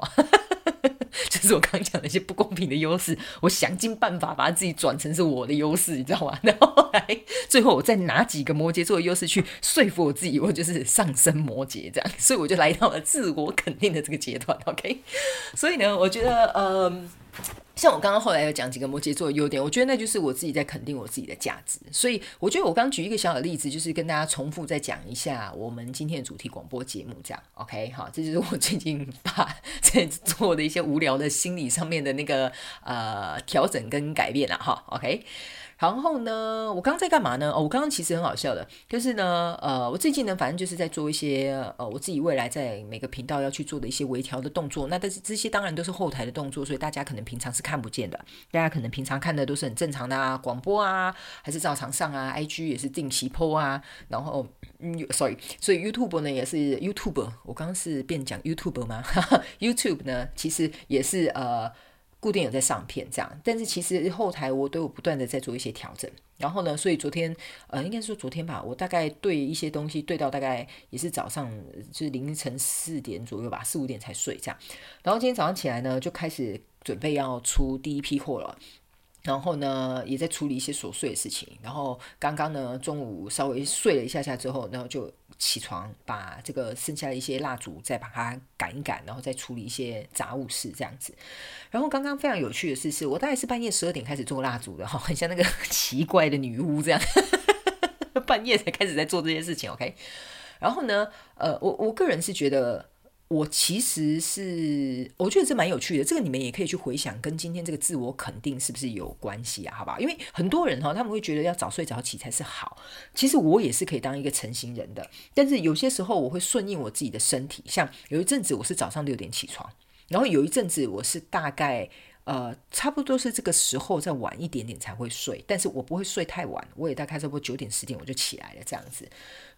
就是我刚刚讲的一些不公平的优势，我想尽办法把自己转成是我的优势，你知道吗？然后来最后我再拿几个摩羯座的优势去说服我自己，我就是上升摩羯这样，所以我就来到了自我肯定的这个阶段，OK？所以呢，我觉得呃。像我刚刚后来有讲几个摩羯座的优点，我觉得那就是我自己在肯定我自己的价值。所以我觉得我刚举一个小小的例子，就是跟大家重复再讲一下我们今天的主题广播节目，这样 OK 好，这就是我最近把 在做的一些无聊的心理上面的那个呃调整跟改变了哈 OK。然后呢，我刚刚在干嘛呢？哦，我刚刚其实很好笑的，就是呢，呃，我最近呢，反正就是在做一些呃，我自己未来在每个频道要去做的一些微调的动作。那但是这些当然都是后台的动作，所以大家可能平常是看不见的。大家可能平常看的都是很正常的啊，广播啊，还是照常上啊，IG 也是定期 PO 啊。然后，嗯，sorry，所以 YouTube 呢也是 YouTube，我刚刚是变讲 YouTube 吗？YouTube 呢其实也是呃。固定有在上片这样，但是其实后台我都有不断的在做一些调整。然后呢，所以昨天呃，应该说昨天吧，我大概对一些东西对到大概也是早上就是凌晨四点左右吧，四五点才睡这样。然后今天早上起来呢，就开始准备要出第一批货了。然后呢，也在处理一些琐碎的事情。然后刚刚呢，中午稍微睡了一下下之后，然后就。起床，把这个剩下的一些蜡烛再把它赶一赶，然后再处理一些杂物事这样子。然后刚刚非常有趣的事是，我大概是半夜十二点开始做蜡烛的哈，很像那个 奇怪的女巫这样，半夜才开始在做这些事情。OK，然后呢，呃，我我个人是觉得。我其实是，我觉得这蛮有趣的。这个你们也可以去回想，跟今天这个自我肯定是不是有关系啊？好吧，因为很多人哈，他们会觉得要早睡早起才是好。其实我也是可以当一个成型人的，但是有些时候我会顺应我自己的身体。像有一阵子我是早上六点起床，然后有一阵子我是大概呃差不多是这个时候再晚一点点才会睡，但是我不会睡太晚，我也大概差不多九点十点我就起来了这样子。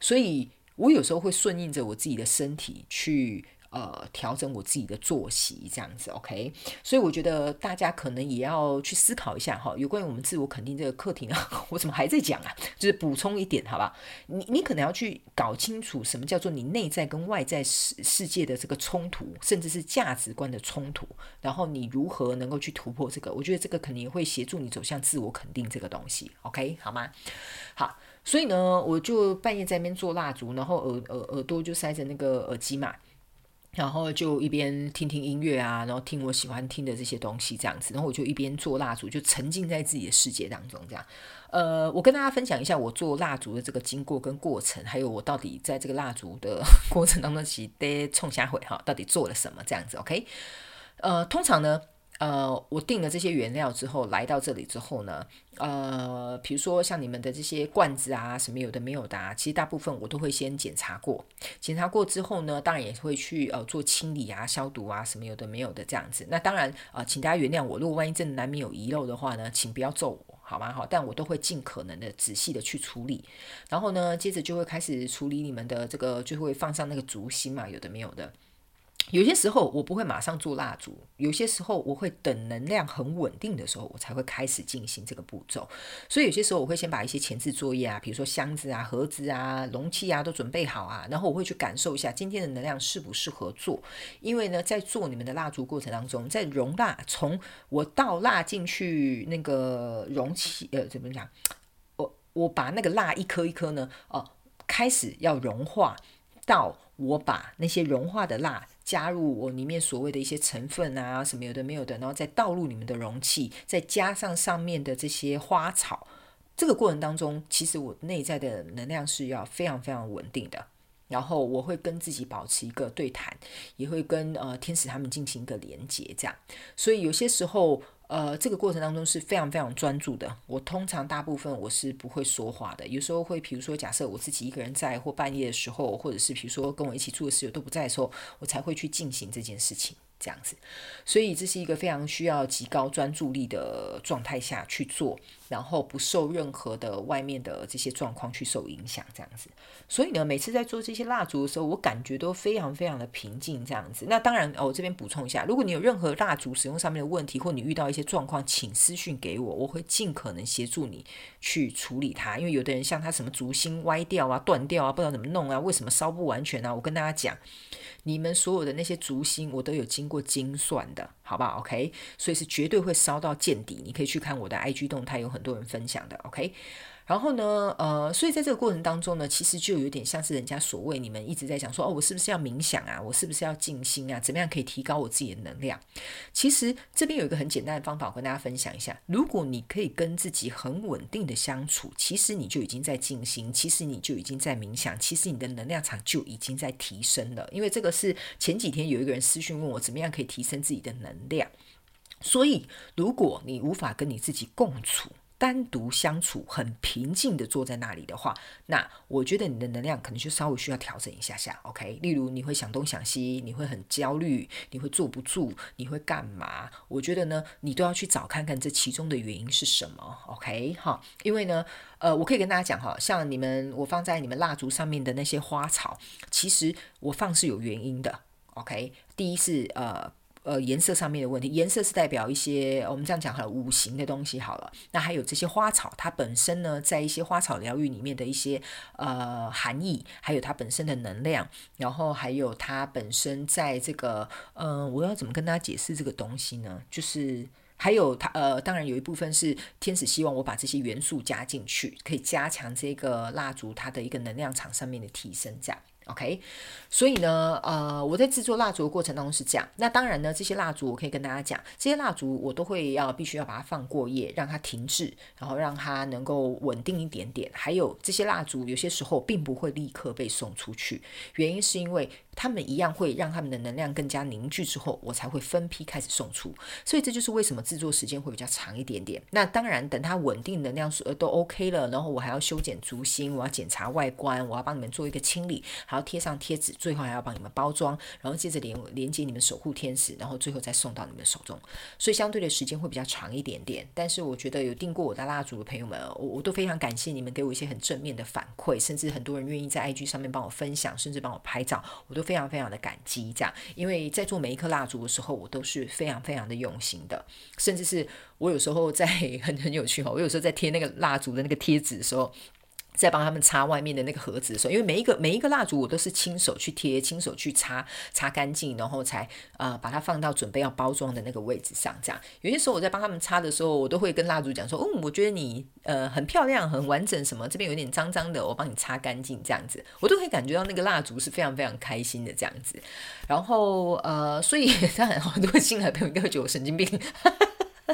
所以我有时候会顺应着我自己的身体去。呃，调整我自己的作息，这样子，OK。所以我觉得大家可能也要去思考一下哈，有关于我们自我肯定这个课题呢，我怎么还在讲啊？就是补充一点，好吧？你你可能要去搞清楚什么叫做你内在跟外在世世界的这个冲突，甚至是价值观的冲突，然后你如何能够去突破这个？我觉得这个肯定会协助你走向自我肯定这个东西，OK，好吗？好，所以呢，我就半夜在那边做蜡烛，然后耳耳耳朵就塞着那个耳机嘛。然后就一边听听音乐啊，然后听我喜欢听的这些东西，这样子。然后我就一边做蜡烛，就沉浸在自己的世界当中，这样。呃，我跟大家分享一下我做蜡烛的这个经过跟过程，还有我到底在这个蜡烛的 过程当中，其实得冲下回哈，到底做了什么这样子。OK，呃，通常呢。呃，我订了这些原料之后，来到这里之后呢，呃，比如说像你们的这些罐子啊，什么有的没有的，啊，其实大部分我都会先检查过。检查过之后呢，当然也会去呃做清理啊、消毒啊，什么有的没有的这样子。那当然啊，请大家原谅我，如果万一真的难免有遗漏的话呢，请不要揍我，好吗？好，但我都会尽可能的仔细的去处理。然后呢，接着就会开始处理你们的这个，就会放上那个竹芯嘛，有的没有的。有些时候我不会马上做蜡烛，有些时候我会等能量很稳定的时候，我才会开始进行这个步骤。所以有些时候我会先把一些前置作业啊，比如说箱子啊、盒子啊、容器啊都准备好啊，然后我会去感受一下今天的能量适不适合做。因为呢，在做你们的蜡烛过程当中，在容蜡从我倒蜡进去那个容器，呃，怎么讲？我我把那个蜡一颗一颗呢，哦，开始要融化，到我把那些融化的蜡。加入我里面所谓的一些成分啊，什么有的没有的，然后再倒入你们的容器，再加上上面的这些花草，这个过程当中，其实我内在的能量是要非常非常稳定的。然后我会跟自己保持一个对谈，也会跟呃天使他们进行一个连接，这样。所以有些时候。呃，这个过程当中是非常非常专注的。我通常大部分我是不会说话的，有时候会，比如说假设我自己一个人在，或半夜的时候，或者是比如说跟我一起住的室友都不在的时候，我才会去进行这件事情。这样子，所以这是一个非常需要极高专注力的状态下去做，然后不受任何的外面的这些状况去受影响，这样子。所以呢，每次在做这些蜡烛的时候，我感觉都非常非常的平静，这样子。那当然，我这边补充一下，如果你有任何蜡烛使用上面的问题，或你遇到一些状况，请私讯给我，我会尽可能协助你去处理它。因为有的人像他什么烛芯歪掉啊、断掉啊，不知道怎么弄啊，为什么烧不完全啊？我跟大家讲。你们所有的那些烛芯，我都有经过精算的，好不好？OK，所以是绝对会烧到见底。你可以去看我的 IG 动态，有很多人分享的，OK。然后呢，呃，所以在这个过程当中呢，其实就有点像是人家所谓你们一直在讲说，哦，我是不是要冥想啊？我是不是要静心啊？怎么样可以提高我自己的能量？其实这边有一个很简单的方法，我跟大家分享一下。如果你可以跟自己很稳定的相处，其实你就已经在静心，其实你就已经在冥想，其实你的能量场就已经在提升了。因为这个是前几天有一个人私讯问我，怎么样可以提升自己的能量？所以如果你无法跟你自己共处，单独相处很平静的坐在那里的话，那我觉得你的能量可能就稍微需要调整一下下，OK？例如你会想东想西，你会很焦虑，你会坐不住，你会干嘛？我觉得呢，你都要去找看看这其中的原因是什么，OK？哈，因为呢，呃，我可以跟大家讲哈，像你们我放在你们蜡烛上面的那些花草，其实我放是有原因的，OK？第一是呃。呃，颜色上面的问题，颜色是代表一些我们这样讲好了，五行的东西好了。那还有这些花草，它本身呢，在一些花草疗愈里面的一些呃含义，还有它本身的能量，然后还有它本身在这个呃，我要怎么跟大家解释这个东西呢？就是还有它呃，当然有一部分是天使希望我把这些元素加进去，可以加强这个蜡烛它的一个能量场上面的提升，这样。OK，所以呢，呃，我在制作蜡烛的过程当中是这样。那当然呢，这些蜡烛我可以跟大家讲，这些蜡烛我都会要必须要把它放过夜，让它停滞，然后让它能够稳定一点点。还有这些蜡烛有些时候并不会立刻被送出去，原因是因为。它们一样会让它们的能量更加凝聚之后，我才会分批开始送出。所以这就是为什么制作时间会比较长一点点。那当然，等它稳定能量呃都 OK 了，然后我还要修剪烛芯，我要检查外观，我要帮你们做一个清理，还要贴上贴纸，最后还要帮你们包装，然后接着连连接你们守护天使，然后最后再送到你们手中。所以相对的时间会比较长一点点。但是我觉得有订过我的蜡烛的朋友们，我我都非常感谢你们给我一些很正面的反馈，甚至很多人愿意在 IG 上面帮我分享，甚至帮我拍照，我都。非常非常的感激，这样，因为在做每一颗蜡烛的时候，我都是非常非常的用心的，甚至是我有时候在 很很有趣哈，我有时候在贴那个蜡烛的那个贴纸的时候。在帮他们擦外面的那个盒子的时候，因为每一个每一个蜡烛我都是亲手去贴、亲手去擦擦干净，然后才呃把它放到准备要包装的那个位置上。这样有些时候我在帮他们擦的时候，我都会跟蜡烛讲说：“嗯，我觉得你呃很漂亮、很完整，什么这边有点脏脏的，我帮你擦干净。”这样子，我都可以感觉到那个蜡烛是非常非常开心的这样子。然后呃，所以 当然很多新来朋友应该会觉得我神经病。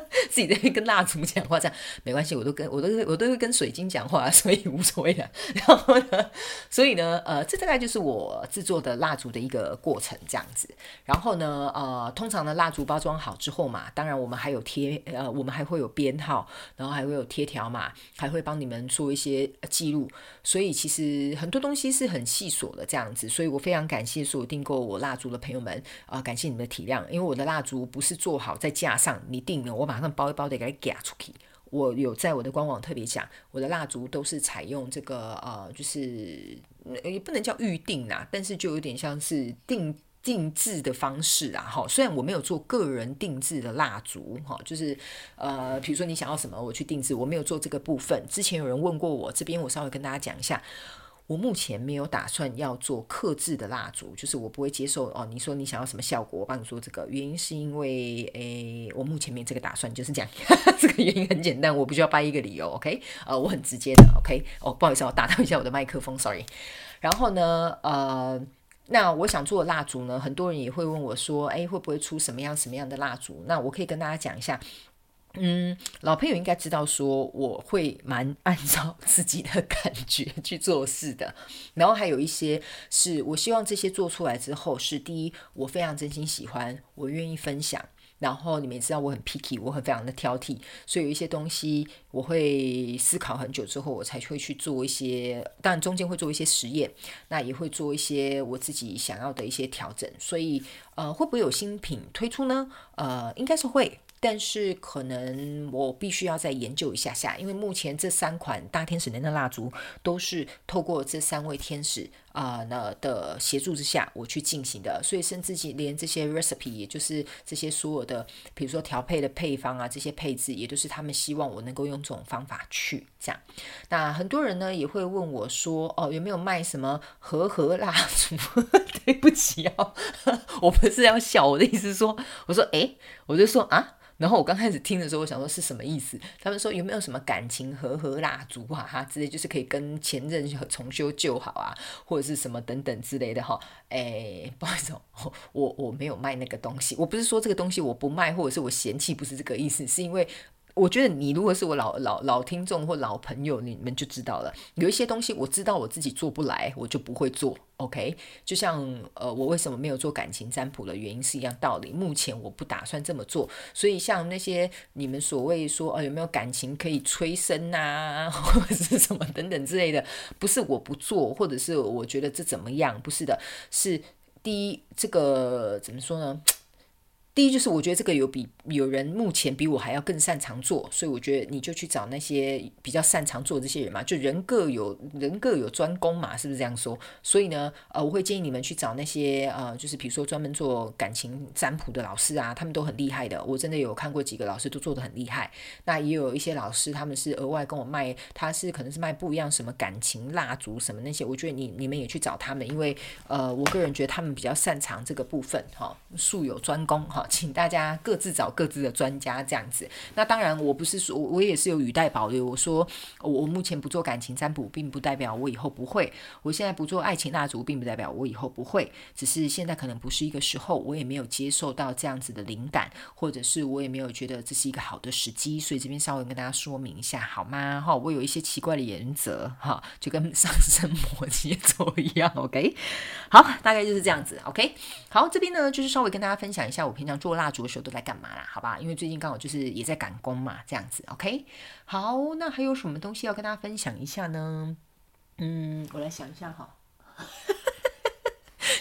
自己在跟蜡烛讲话，这样没关系，我都跟我都我都会跟水晶讲话，所以无所谓的。然后呢，所以呢，呃，这大概就是我制作的蜡烛的一个过程，这样子。然后呢，呃，通常呢，蜡烛包装好之后嘛，当然我们还有贴，呃，我们还会有编号，然后还会有贴条码，还会帮你们做一些记录。所以其实很多东西是很细琐的这样子。所以我非常感谢所有订购我蜡烛的朋友们啊，感谢你们的体谅，因为我的蜡烛不是做好在架上，你订了我马上。包一包的给它夹出去。我有在我的官网特别讲，我的蜡烛都是采用这个呃，就是也不能叫预定啦，但是就有点像是定定制的方式啊。哈，虽然我没有做个人定制的蜡烛，哈，就是呃，比如说你想要什么，我去定制，我没有做这个部分。之前有人问过我，这边我稍微跟大家讲一下。我目前没有打算要做克制的蜡烛，就是我不会接受哦。你说你想要什么效果，我帮你做这个。原因是因为，诶，我目前没这个打算，就是这样。这个原因很简单，我不需要掰一个理由，OK？呃，我很直接的，OK？哦，不好意思，我打断一下我的麦克风，Sorry。然后呢，呃，那我想做的蜡烛呢，很多人也会问我说，诶，会不会出什么样什么样的蜡烛？那我可以跟大家讲一下。嗯，老朋友应该知道，说我会蛮按照自己的感觉去做事的。然后还有一些是我希望这些做出来之后，是第一，我非常真心喜欢，我愿意分享。然后你们也知道我很 picky，我很非常的挑剔，所以有一些东西我会思考很久之后，我才会去做一些，当然中间会做一些实验，那也会做一些我自己想要的一些调整。所以呃，会不会有新品推出呢？呃，应该是会。但是可能我必须要再研究一下下，因为目前这三款大天使能量蜡烛都是透过这三位天使啊那的协助之下我去进行的，所以甚至连这些 recipe，也就是这些所有的，比如说调配的配方啊，这些配置也都是他们希望我能够用这种方法去这样。那很多人呢也会问我说，哦，有没有卖什么和和蜡烛？对不起哦，我不是要笑，我的意思是说，我说诶，我就说啊。然后我刚开始听的时候，我想说是什么意思？他们说有没有什么感情和和蜡烛啊，哈之类，就是可以跟前任重修旧好啊，或者是什么等等之类的哈。哎，不好意思，我我没有卖那个东西，我不是说这个东西我不卖，或者是我嫌弃，不是这个意思，是因为。我觉得你如果是我老老老听众或老朋友，你们就知道了。有一些东西我知道我自己做不来，我就不会做。OK，就像呃，我为什么没有做感情占卜的原因是一样道理。目前我不打算这么做。所以像那些你们所谓说哦有没有感情可以催生啊，或者是什么等等之类的，不是我不做，或者是我觉得这怎么样？不是的，是第一这个怎么说呢？第一就是我觉得这个有比有人目前比我还要更擅长做，所以我觉得你就去找那些比较擅长做这些人嘛，就人各有人各有专攻嘛，是不是这样说？所以呢，呃，我会建议你们去找那些呃，就是比如说专门做感情占卜的老师啊，他们都很厉害的。我真的有看过几个老师都做的很厉害。那也有一些老师他们是额外跟我卖，他是可能是卖不一样什么感情蜡烛什么那些，我觉得你你们也去找他们，因为呃，我个人觉得他们比较擅长这个部分哈，术有专攻哈。请大家各自找各自的专家，这样子。那当然，我不是说，我也是有语带保留。我说，我目前不做感情占卜，并不代表我以后不会；我现在不做爱情蜡烛，并不代表我以后不会。只是现在可能不是一个时候，我也没有接受到这样子的灵感，或者是我也没有觉得这是一个好的时机。所以这边稍微跟大家说明一下，好吗？哈，我有一些奇怪的原则，哈，就跟上升摩羯座一样。OK，好，大概就是这样子。OK，好，这边呢，就是稍微跟大家分享一下我平常。做蜡烛的时候都在干嘛啦？好吧，因为最近刚好就是也在赶工嘛，这样子。OK，好，那还有什么东西要跟大家分享一下呢？嗯，我来想一下哈。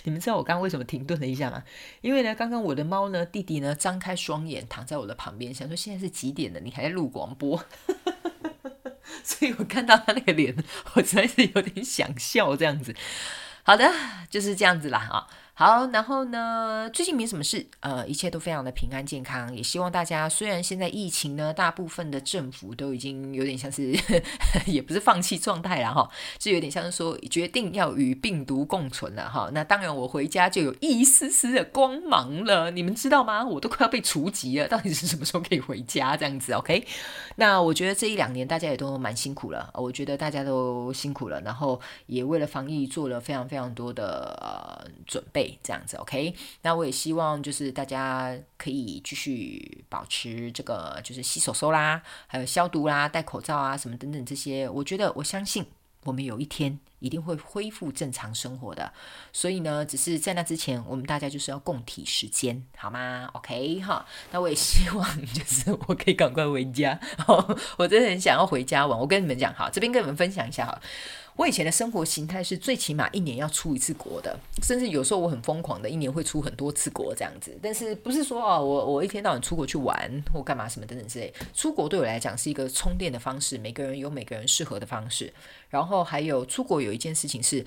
你们知道我刚刚为什么停顿了一下吗？因为呢，刚刚我的猫呢，弟弟呢，张开双眼躺在我的旁边，想说现在是几点了？你还在录广播？所以我看到他那个脸，我实在是有点想笑这样子。好的，就是这样子啦啊。好，然后呢？最近没什么事，呃，一切都非常的平安健康。也希望大家，虽然现在疫情呢，大部分的政府都已经有点像是，也不是放弃状态了哈，就有点像是说决定要与病毒共存了哈。那当然，我回家就有一丝丝的光芒了，你们知道吗？我都快要被除籍了，到底是什么时候可以回家？这样子，OK？那我觉得这一两年大家也都蛮辛苦了，我觉得大家都辛苦了，然后也为了防疫做了非常非常多的呃准备。这样子，OK，那我也希望就是大家可以继续保持这个，就是洗手手啦，还有消毒啦，戴口罩啊，什么等等这些。我觉得我相信我们有一天一定会恢复正常生活的。所以呢，只是在那之前，我们大家就是要共体时间，好吗？OK 哈，那我也希望就是我可以赶快回家。我真的很想要回家玩。我跟你们讲哈，这边跟你们分享一下哈。我以前的生活形态是最起码一年要出一次国的，甚至有时候我很疯狂的，一年会出很多次国这样子。但是不是说哦，我我一天到晚出国去玩或干嘛什么等等之类。出国对我来讲是一个充电的方式，每个人有每个人适合的方式。然后还有出国有一件事情是。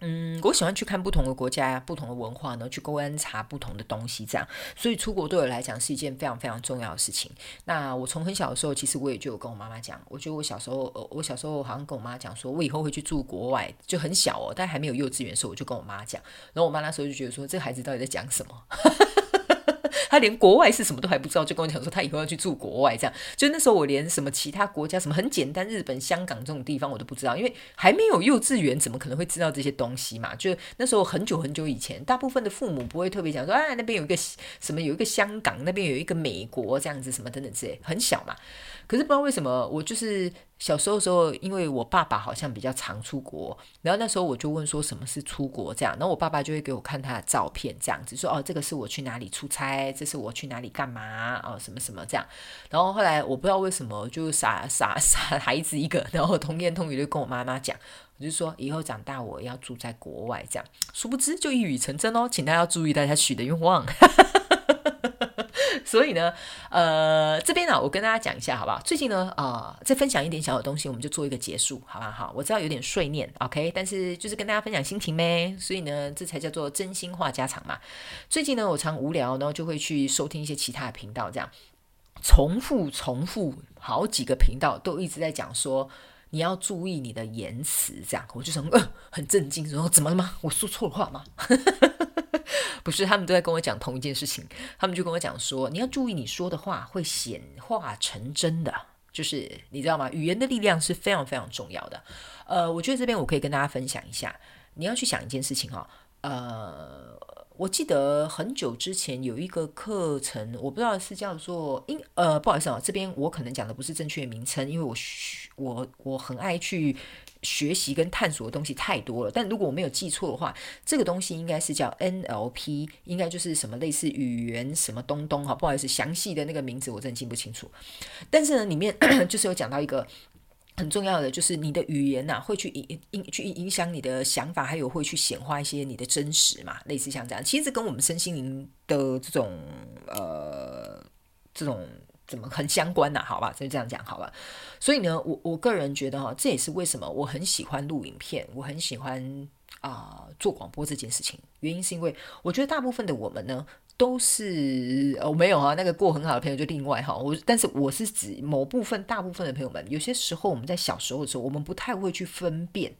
嗯，我喜欢去看不同的国家、不同的文化然后，去观察不同的东西，这样。所以出国对我来讲是一件非常非常重要的事情。那我从很小的时候，其实我也就有跟我妈妈讲，我觉得我小时候，我小时候好像跟我妈讲，说我以后会去住国外，就很小哦，但还没有幼稚园的时候，我就跟我妈讲。然后我妈那时候就觉得说，这孩子到底在讲什么？他连国外是什么都还不知道，就跟我讲说他以后要去住国外，这样。就那时候我连什么其他国家什么很简单，日本、香港这种地方我都不知道，因为还没有幼稚园，怎么可能会知道这些东西嘛？就那时候很久很久以前，大部分的父母不会特别讲说，哎，那边有一个什么，有一个香港，那边有一个美国这样子，什么等等之类，很小嘛。可是不知道为什么，我就是小时候的时候，因为我爸爸好像比较常出国，然后那时候我就问说什么是出国这样，然后我爸爸就会给我看他的照片，这样子说哦，这个是我去哪里出差。这是我去哪里干嘛啊，什么什么这样。然后后来我不知道为什么就傻傻傻孩子一个，然后童言童语就跟我妈妈讲，我就说以后长大我要住在国外这样。殊不知就一语成真哦，请大家要注意大家许的愿望。所以呢，呃，这边呢，我跟大家讲一下，好不好？最近呢，啊，再分享一点小的东西，我们就做一个结束，好不好？我知道有点碎念，OK，但是就是跟大家分享心情呗。所以呢，这才叫做真心话家常嘛。最近呢，我常无聊，然后就会去收听一些其他的频道，这样重复重复好几个频道都一直在讲说，你要注意你的言辞，这样我就想，呃，很震惊，说怎么了吗？我说错了话吗？不是，他们都在跟我讲同一件事情。他们就跟我讲说，你要注意你说的话会显化成真的，就是你知道吗？语言的力量是非常非常重要的。呃，我觉得这边我可以跟大家分享一下。你要去想一件事情哈，呃，我记得很久之前有一个课程，我不知道是叫做，因呃，不好意思啊，这边我可能讲的不是正确名称，因为我我我很爱去。学习跟探索的东西太多了，但如果我没有记错的话，这个东西应该是叫 NLP，应该就是什么类似语言什么东东哈，不好意思，详细的那个名字我真的记不清楚。但是呢，里面 就是有讲到一个很重要的，就是你的语言呐会去影影去影响你的想法，还有会去显化一些你的真实嘛，类似像这样，其实跟我们身心灵的这种呃这种。怎么很相关呐？好吧，就这样讲好吧。所以呢，我我个人觉得哈，这也是为什么我很喜欢录影片，我很喜欢啊做广播这件事情。原因是因为我觉得大部分的我们呢，都是哦没有啊，那个过很好的朋友就另外哈。我但是我是指某部分大部分的朋友们，有些时候我们在小时候的时候，我们不太会去分辨，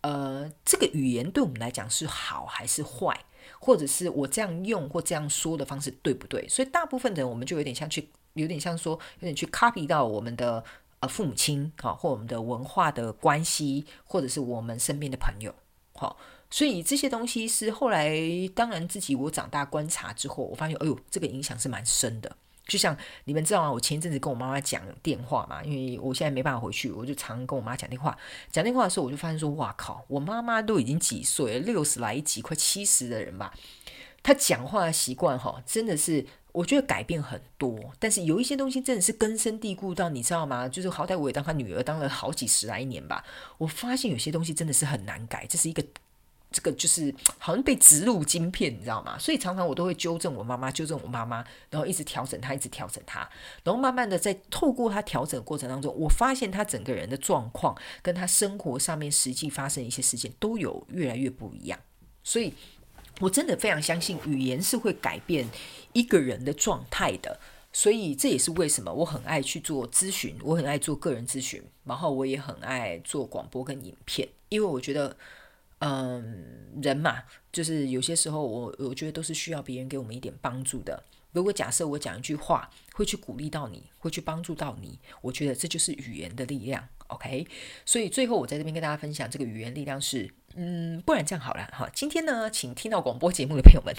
呃，这个语言对我们来讲是好还是坏，或者是我这样用或这样说的方式对不对？所以大部分的人我们就有点像去。有点像说，有点去 copy 到我们的呃父母亲，好，或我们的文化的关系，或者是我们身边的朋友，好，所以这些东西是后来，当然自己我长大观察之后，我发现，哎呦，这个影响是蛮深的。就像你们知道吗？我前一阵子跟我妈妈讲电话嘛，因为我现在没办法回去，我就常跟我妈讲电话。讲电话的时候，我就发现说，哇靠，我妈妈都已经几岁了，六十来几，快七十的人吧，她讲话的习惯哈，真的是。我觉得改变很多，但是有一些东西真的是根深蒂固到，你知道吗？就是好歹我也当他女儿当了好几十来年吧，我发现有些东西真的是很难改，这是一个这个就是好像被植入晶片，你知道吗？所以常常我都会纠正我妈妈，纠正我妈妈，然后一直调整她，一直调整她，然后慢慢的在透过她调整过程当中，我发现她整个人的状况跟她生活上面实际发生一些事件都有越来越不一样，所以。我真的非常相信语言是会改变一个人的状态的，所以这也是为什么我很爱去做咨询，我很爱做个人咨询，然后我也很爱做广播跟影片，因为我觉得，嗯，人嘛，就是有些时候我我觉得都是需要别人给我们一点帮助的。如果假设我讲一句话会去鼓励到你，会去帮助到你，我觉得这就是语言的力量。OK，所以最后我在这边跟大家分享，这个语言力量是。嗯，不然这样好了哈。今天呢，请听到广播节目的朋友们，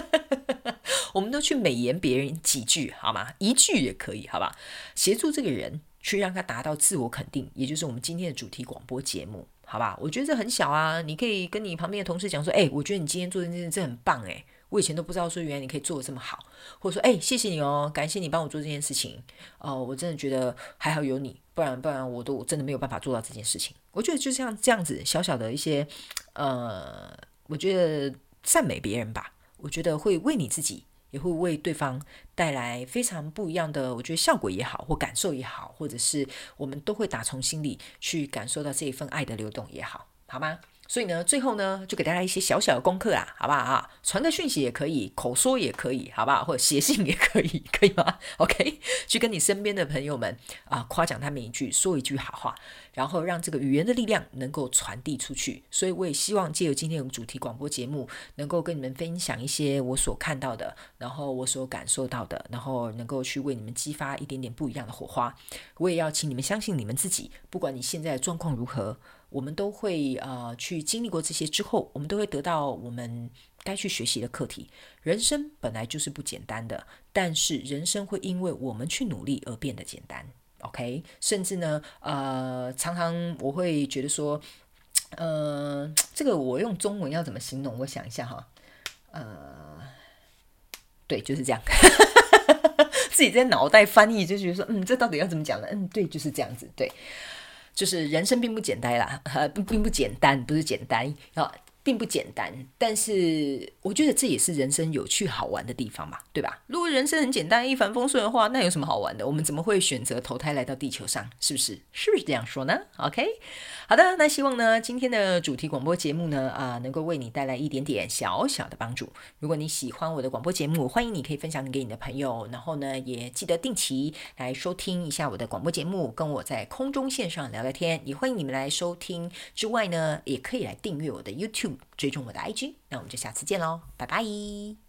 我们都去美言别人几句好吗？一句也可以，好吧？协助这个人去让他达到自我肯定，也就是我们今天的主题广播节目，好吧？我觉得这很小啊，你可以跟你旁边的同事讲说，哎，我觉得你今天做的这件事很棒，哎，我以前都不知道说原来你可以做的这么好，或者说，哎，谢谢你哦，感谢你帮我做这件事情，哦，我真的觉得还好有你。不然，不然我都真的没有办法做到这件事情。我觉得就像这样子小小的一些，呃，我觉得赞美别人吧，我觉得会为你自己，也会为对方带来非常不一样的，我觉得效果也好，或感受也好，或者是我们都会打从心里去感受到这一份爱的流动也好，好吗？所以呢，最后呢，就给大家一些小小的功课啦，好不好啊？传个讯息也可以，口说也可以，好不好？或者写信也可以，可以吗？OK，去跟你身边的朋友们啊，夸奖他们一句，说一句好话，然后让这个语言的力量能够传递出去。所以我也希望借由今天的主题广播节目，能够跟你们分享一些我所看到的，然后我所感受到的，然后能够去为你们激发一点点不一样的火花。我也要请你们相信你们自己，不管你现在的状况如何。我们都会呃去经历过这些之后，我们都会得到我们该去学习的课题。人生本来就是不简单的，但是人生会因为我们去努力而变得简单。OK，甚至呢，呃，常常我会觉得说，呃，这个我用中文要怎么形容？我想一下哈，呃，对，就是这样。自己在脑袋翻译，就觉得说，嗯，这到底要怎么讲呢？嗯，对，就是这样子。对，就是人生并不简单啦，呃，并不简单，不是简单啊。并不简单，但是我觉得这也是人生有趣好玩的地方嘛，对吧？如果人生很简单、一帆风顺的话，那有什么好玩的？我们怎么会选择投胎来到地球上？是不是？是不是这样说呢？OK，好的，那希望呢今天的主题广播节目呢啊能够为你带来一点点小小的帮助。如果你喜欢我的广播节目，欢迎你可以分享给你的朋友，然后呢也记得定期来收听一下我的广播节目，跟我在空中线上聊聊天。也欢迎你们来收听之外呢，也可以来订阅我的 YouTube。追踪我的 IG，那我们就下次见喽，拜拜。